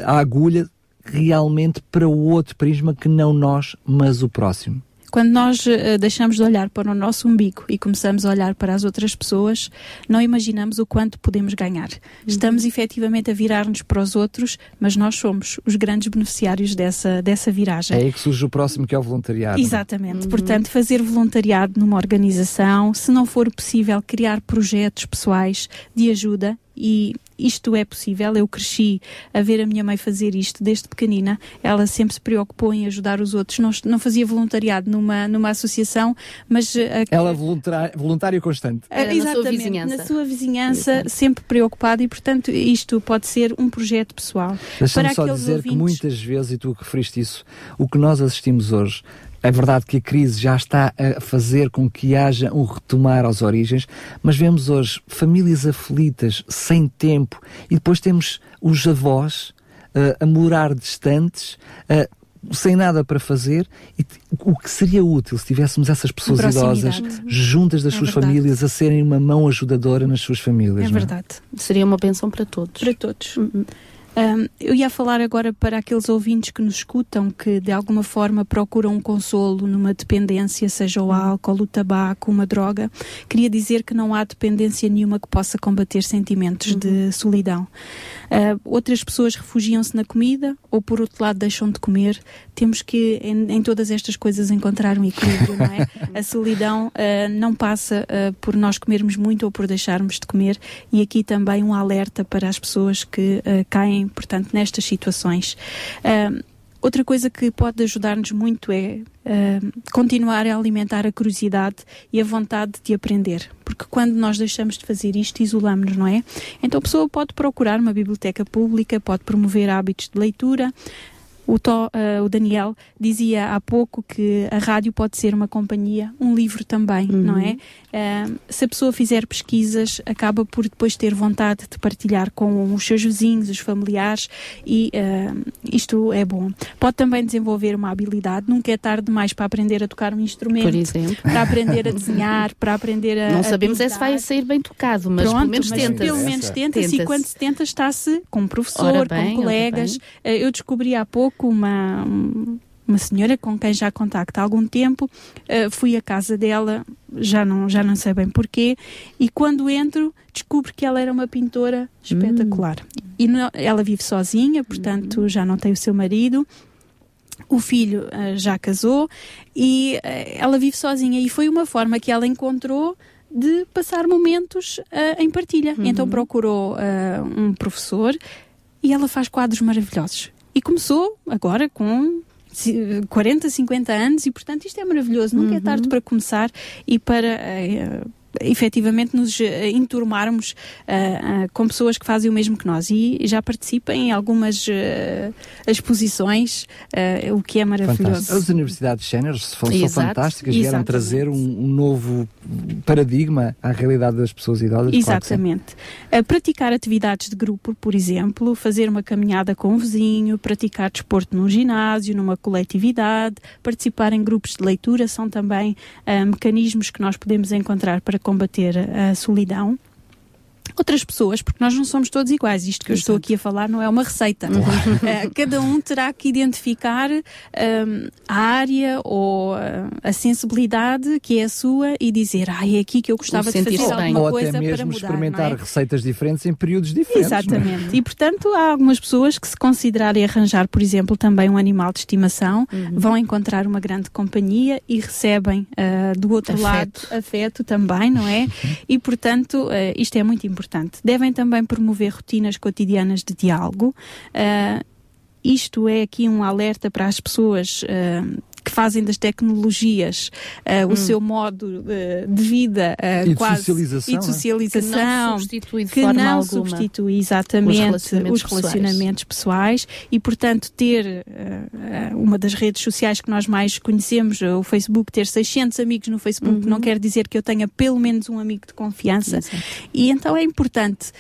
a agulha realmente para o outro prisma que não nós, mas o próximo. Quando nós uh, deixamos de olhar para o nosso umbigo e começamos a olhar para as outras pessoas, não imaginamos o quanto podemos ganhar. Uhum. Estamos efetivamente a virar-nos para os outros, mas nós somos os grandes beneficiários dessa, dessa viragem. É aí que surge o próximo, que é o voluntariado. Exatamente. Uhum. Portanto, fazer voluntariado numa organização, se não for possível, criar projetos pessoais de ajuda e isto é possível. Eu cresci a ver a minha mãe fazer isto desde pequenina. Ela sempre se preocupou em ajudar os outros. Não, não fazia voluntariado numa, numa associação, mas. A, Ela voluntário, voluntário constante. Era exatamente. Na sua vizinhança, na sua vizinhança sempre preocupada e, portanto, isto pode ser um projeto pessoal. Deixa-me só dizer ouvintes... que muitas vezes, e tu referiste isso, o que nós assistimos hoje é verdade que a crise já está a fazer com que haja um retomar às origens, mas vemos hoje famílias aflitas, sem tempo, e depois temos os avós uh, a morar distantes, uh, sem nada para fazer, e o que seria útil se tivéssemos essas pessoas idosas juntas das é suas verdade. famílias a serem uma mão ajudadora nas suas famílias. É, é? verdade. Seria uma bênção para todos. Para todos. Uhum. Um, eu ia falar agora para aqueles ouvintes que nos escutam, que de alguma forma procuram um consolo numa dependência, seja o álcool, o tabaco, uma droga. Queria dizer que não há dependência nenhuma que possa combater sentimentos uhum. de solidão. Uh, outras pessoas refugiam-se na comida ou, por outro lado, deixam de comer. Temos que, em, em todas estas coisas, encontrar um equilíbrio, não é? [LAUGHS] A solidão uh, não passa uh, por nós comermos muito ou por deixarmos de comer, e aqui também um alerta para as pessoas que caem portanto, nestas situações. Outra coisa que pode ajudar-nos muito é uh, continuar a alimentar a curiosidade e a vontade de aprender, porque quando nós deixamos de fazer isto, isolamos-nos, não é? Então a pessoa pode procurar uma biblioteca pública, pode promover hábitos de leitura, o, to, uh, o, Daniel dizia há pouco que a rádio pode ser uma companhia, um livro também, uhum. não é? Uh, se a pessoa fizer pesquisas, acaba por depois ter vontade de partilhar com os seus vizinhos, os familiares, e uh, isto é bom. Pode também desenvolver uma habilidade, nunca é tarde demais para aprender a tocar um instrumento, para aprender a [LAUGHS] desenhar, para aprender a. Não sabemos é se vai sair bem tocado, mas Pronto, pelo menos tenta. Pelo menos tenta-se, e quando se tenta, está-se com um professor, bem, com colegas. Eu descobri há pouco com uma, uma senhora com quem já contacto há algum tempo, uh, fui à casa dela, já não, já não sei bem porquê, e quando entro descubro que ela era uma pintora espetacular. Hum. E no, ela vive sozinha, portanto hum. já não tem o seu marido, o filho uh, já casou e uh, ela vive sozinha e foi uma forma que ela encontrou de passar momentos em partilha. Uhum. Então procurou um professor e ela faz quadros maravilhosos. E começou agora com 40, 50 anos e, portanto, isto é maravilhoso. Nunca uhum. é tarde para começar e para uh, efetivamente nos enturmarmos com pessoas que fazem o mesmo que nós e já participem em algumas exposições, o que é maravilhoso. Fantástico. As universidades séniores são, são fantásticas, vieram trazer um, um, novo paradigma à realidade das pessoas idosas. Exatamente. Claro praticar atividades de grupo, por exemplo, fazer uma caminhada com um vizinho, praticar desporto num ginásio, numa coletividade, participar em grupos de leitura são também mecanismos que nós podemos encontrar para combater a solidão outras pessoas, porque nós não somos todos iguais. Isto que eu estou aqui a falar não é uma receita. Uh, [LAUGHS] cada um terá que identificar um, a área ou uh, a sensibilidade que é a sua e dizer, ah, é aqui que eu gostava de fazer alguma ou coisa até mesmo para mudar, experimentar é? receitas diferentes em períodos diferentes. É? Exatamente. É? E portanto há algumas pessoas que se considerarem arranjar, por exemplo, também um animal de estimação, uhum. vão encontrar uma grande companhia e recebem uh, do outro afeto. lado afeto também, não é? Uhum. [LAUGHS] E portanto isto é muito importante importante. Devem também promover rotinas cotidianas de diálogo. Uh, isto é aqui um alerta para as pessoas uh, que fazem das tecnologias uh, hum. o seu modo uh, de vida uh, e quase de socialização, e de socialização que não substitui de que forma não alguma substitui exatamente os relacionamentos, os relacionamentos pessoais. pessoais. e portanto ter uma das redes sociais que nós mais conhecemos o Facebook ter 600 amigos no Facebook uhum. não quer dizer que eu tenha pelo menos um amigo de confiança Exato. e então é importante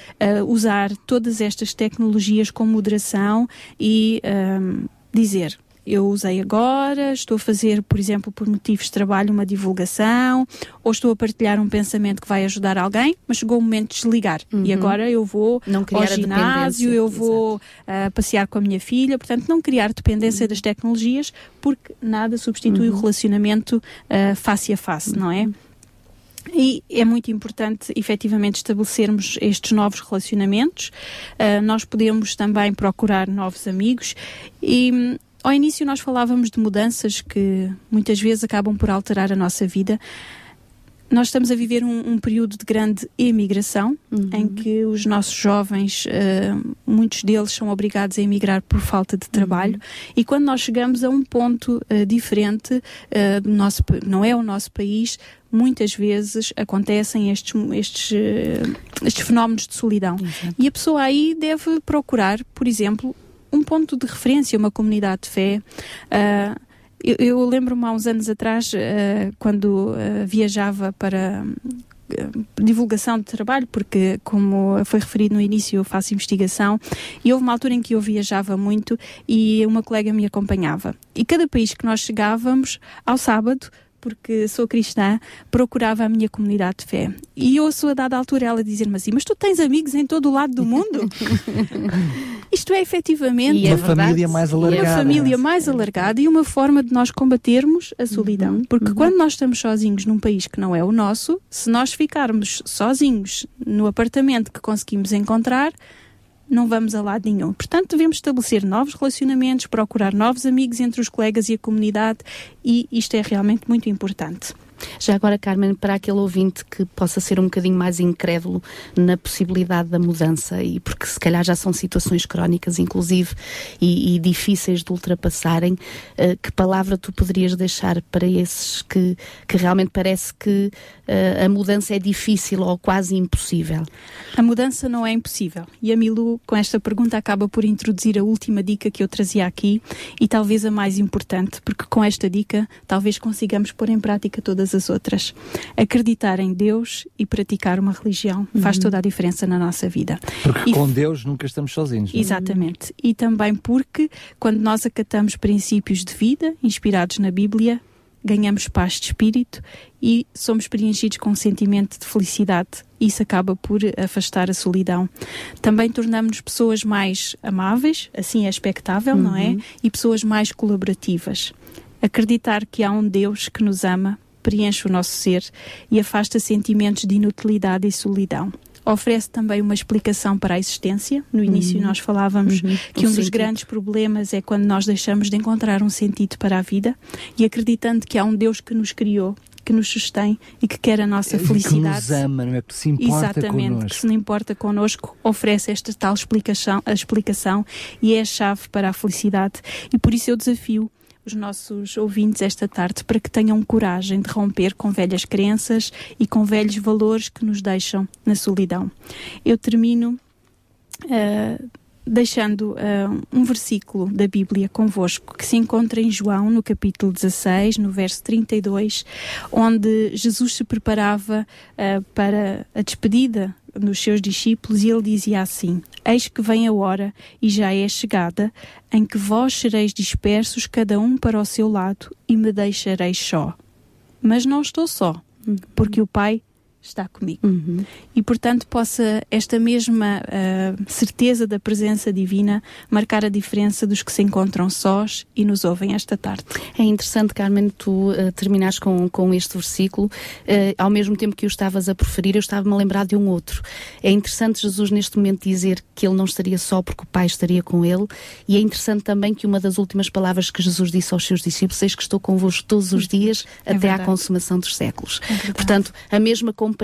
usar todas estas tecnologias com moderação e um, dizer eu usei agora, estou a fazer, por exemplo, por motivos de trabalho, uma divulgação, ou estou a partilhar um pensamento que vai ajudar alguém, mas chegou o momento de desligar. Uhum. E agora eu vou ao ginásio, eu vou uh, passear com a minha filha, portanto, não criar dependência uhum. das tecnologias, porque nada substitui uhum. o relacionamento uh, face a face, não é? E é muito importante, efetivamente, estabelecermos estes novos relacionamentos. Uh, nós podemos também procurar novos amigos e ao início nós falávamos de mudanças que muitas vezes acabam por alterar a nossa vida. Nós estamos a viver um, um período de grande emigração, uhum. em que os nossos jovens, uh, muitos deles são obrigados a emigrar por falta de trabalho, uhum. e quando nós chegamos a um ponto uh, diferente uh, do nosso, não é o nosso país, muitas vezes acontecem estes, estes, estes fenómenos de solidão. Uhum. E a pessoa aí deve procurar, por exemplo, ponto de referência, uma comunidade de fé. Uh, eu, eu lembro-me há uns anos atrás, uh, quando uh, viajava para divulgação de trabalho, porque, como foi referido no início, eu faço investigação e houve uma altura em que eu viajava muito e uma colega me acompanhava. E cada país que nós chegávamos, ao sábado, porque sou cristã, procurava a minha comunidade de fé. E ouço a dada altura ela dizer-me assim: Mas tu tens amigos em todo o lado do mundo? [LAUGHS] Isto é efetivamente. E é uma família mais alargada. Uma família mais alargada e uma forma de nós combatermos a solidão. Uhum, porque uhum. quando nós estamos sozinhos num país que não é o nosso, se nós ficarmos sozinhos no apartamento que conseguimos encontrar, não vamos a lado nenhum. Portanto, devemos estabelecer novos relacionamentos, procurar novos amigos entre os colegas e a comunidade e isto é realmente muito importante. Já agora, Carmen, para aquele ouvinte que possa ser um bocadinho mais incrédulo na possibilidade da mudança, e porque se calhar já são situações crónicas, inclusive, e, e difíceis de ultrapassarem, uh, que palavra tu poderias deixar para esses que, que realmente parece que uh, a mudança é difícil ou quase impossível? A mudança não é impossível. E a Milu, com esta pergunta, acaba por introduzir a última dica que eu trazia aqui e talvez a mais importante, porque com esta dica talvez consigamos pôr em prática todas todas as outras. Acreditar em Deus e praticar uma religião uhum. faz toda a diferença na nossa vida. Porque e, com Deus nunca estamos sozinhos. Não? É? Exatamente. E também porque quando nós acatamos princípios de vida inspirados na Bíblia, ganhamos paz de espírito e somos preenchidos com um sentimento de felicidade. Isso acaba por afastar a solidão. Também tornamos-nos pessoas mais amáveis, assim é expectável, uhum. não é? Uhum. E pessoas mais colaborativas. Acreditar que há um Deus que nos ama preenche o nosso ser e afasta sentimentos de inutilidade e solidão oferece também uma explicação para a existência. No início uhum. nós falávamos uhum. que um, um dos grandes problemas é quando nós deixamos de encontrar um sentido para a vida e acreditando que há um Deus que nos criou que nos sustém e que quer a nossa felicidade. Que nos ama, não é? Que se importa Exatamente, connosco. que se não importa connosco, oferece esta tal explicação, a explicação e é a chave para a felicidade. E por isso eu desafio os nossos ouvintes esta tarde para que tenham coragem de romper com velhas crenças e com velhos valores que nos deixam na solidão. Eu termino uh, deixando uh, um versículo da Bíblia convosco que se encontra em João, no capítulo 16, no verso 32, onde Jesus se preparava uh, para a despedida dos seus discípulos e ele dizia assim: Eis que vem a hora e já é chegada em que vós sereis dispersos, cada um para o seu lado, e me deixareis só. Mas não estou só, porque o Pai está comigo. Uhum. E, portanto, possa esta mesma uh, certeza da presença divina marcar a diferença dos que se encontram sós e nos ouvem esta tarde. É interessante, Carmen, tu uh, terminares com, com este versículo. Uh, ao mesmo tempo que o estavas a proferir, eu estava-me a lembrar de um outro. É interessante Jesus, neste momento, dizer que ele não estaria só porque o Pai estaria com ele. E é interessante também que uma das últimas palavras que Jesus disse aos seus discípulos é que estou convosco todos os dias é até verdade. à consumação dos séculos. É Portanto, a mesma companhia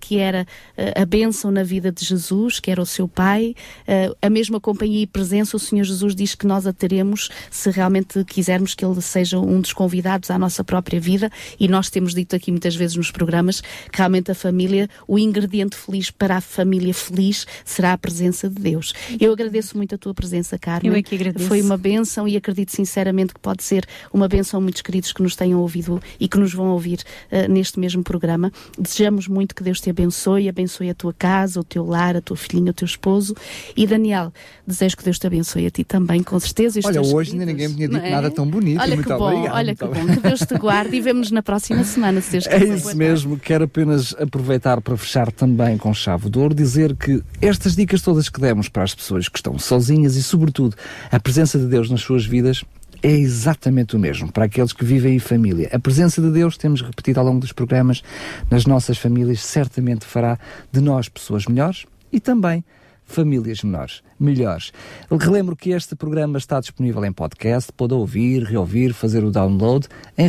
que era uh, a bênção na vida de Jesus, que era o seu Pai, uh, a mesma companhia e presença, o Senhor Jesus diz que nós a teremos se realmente quisermos que Ele seja um dos convidados à nossa própria vida. E nós temos dito aqui muitas vezes nos programas que realmente a família, o ingrediente feliz para a família feliz será a presença de Deus. Eu agradeço muito a tua presença, Carmen. Eu é que agradeço. Foi uma bênção e acredito sinceramente que pode ser uma bênção a muitos queridos que nos tenham ouvido e que nos vão ouvir uh, neste mesmo programa. Desejamos muito que Deus te abençoe, abençoe a tua casa, o teu lar, a tua filhinha, o teu esposo. E Daniel, desejo que Deus te abençoe a ti também, com certeza. Olha, hoje ainda ninguém me tinha dito é? nada tão bonito. Olha muito que bom, obrigado, olha que bom. Que Deus te guarde e vemos na próxima semana, se Deus quiser. É isso mesmo. Quero apenas aproveitar para fechar também com chave de ouro, dizer que estas dicas todas que demos para as pessoas que estão sozinhas e, sobretudo, a presença de Deus nas suas vidas é exatamente o mesmo para aqueles que vivem em família. A presença de Deus, temos repetido ao longo dos programas, nas nossas famílias, certamente fará de nós pessoas melhores e também famílias menores, melhores. Relembro que este programa está disponível em podcast, pode ouvir, reouvir, fazer o download em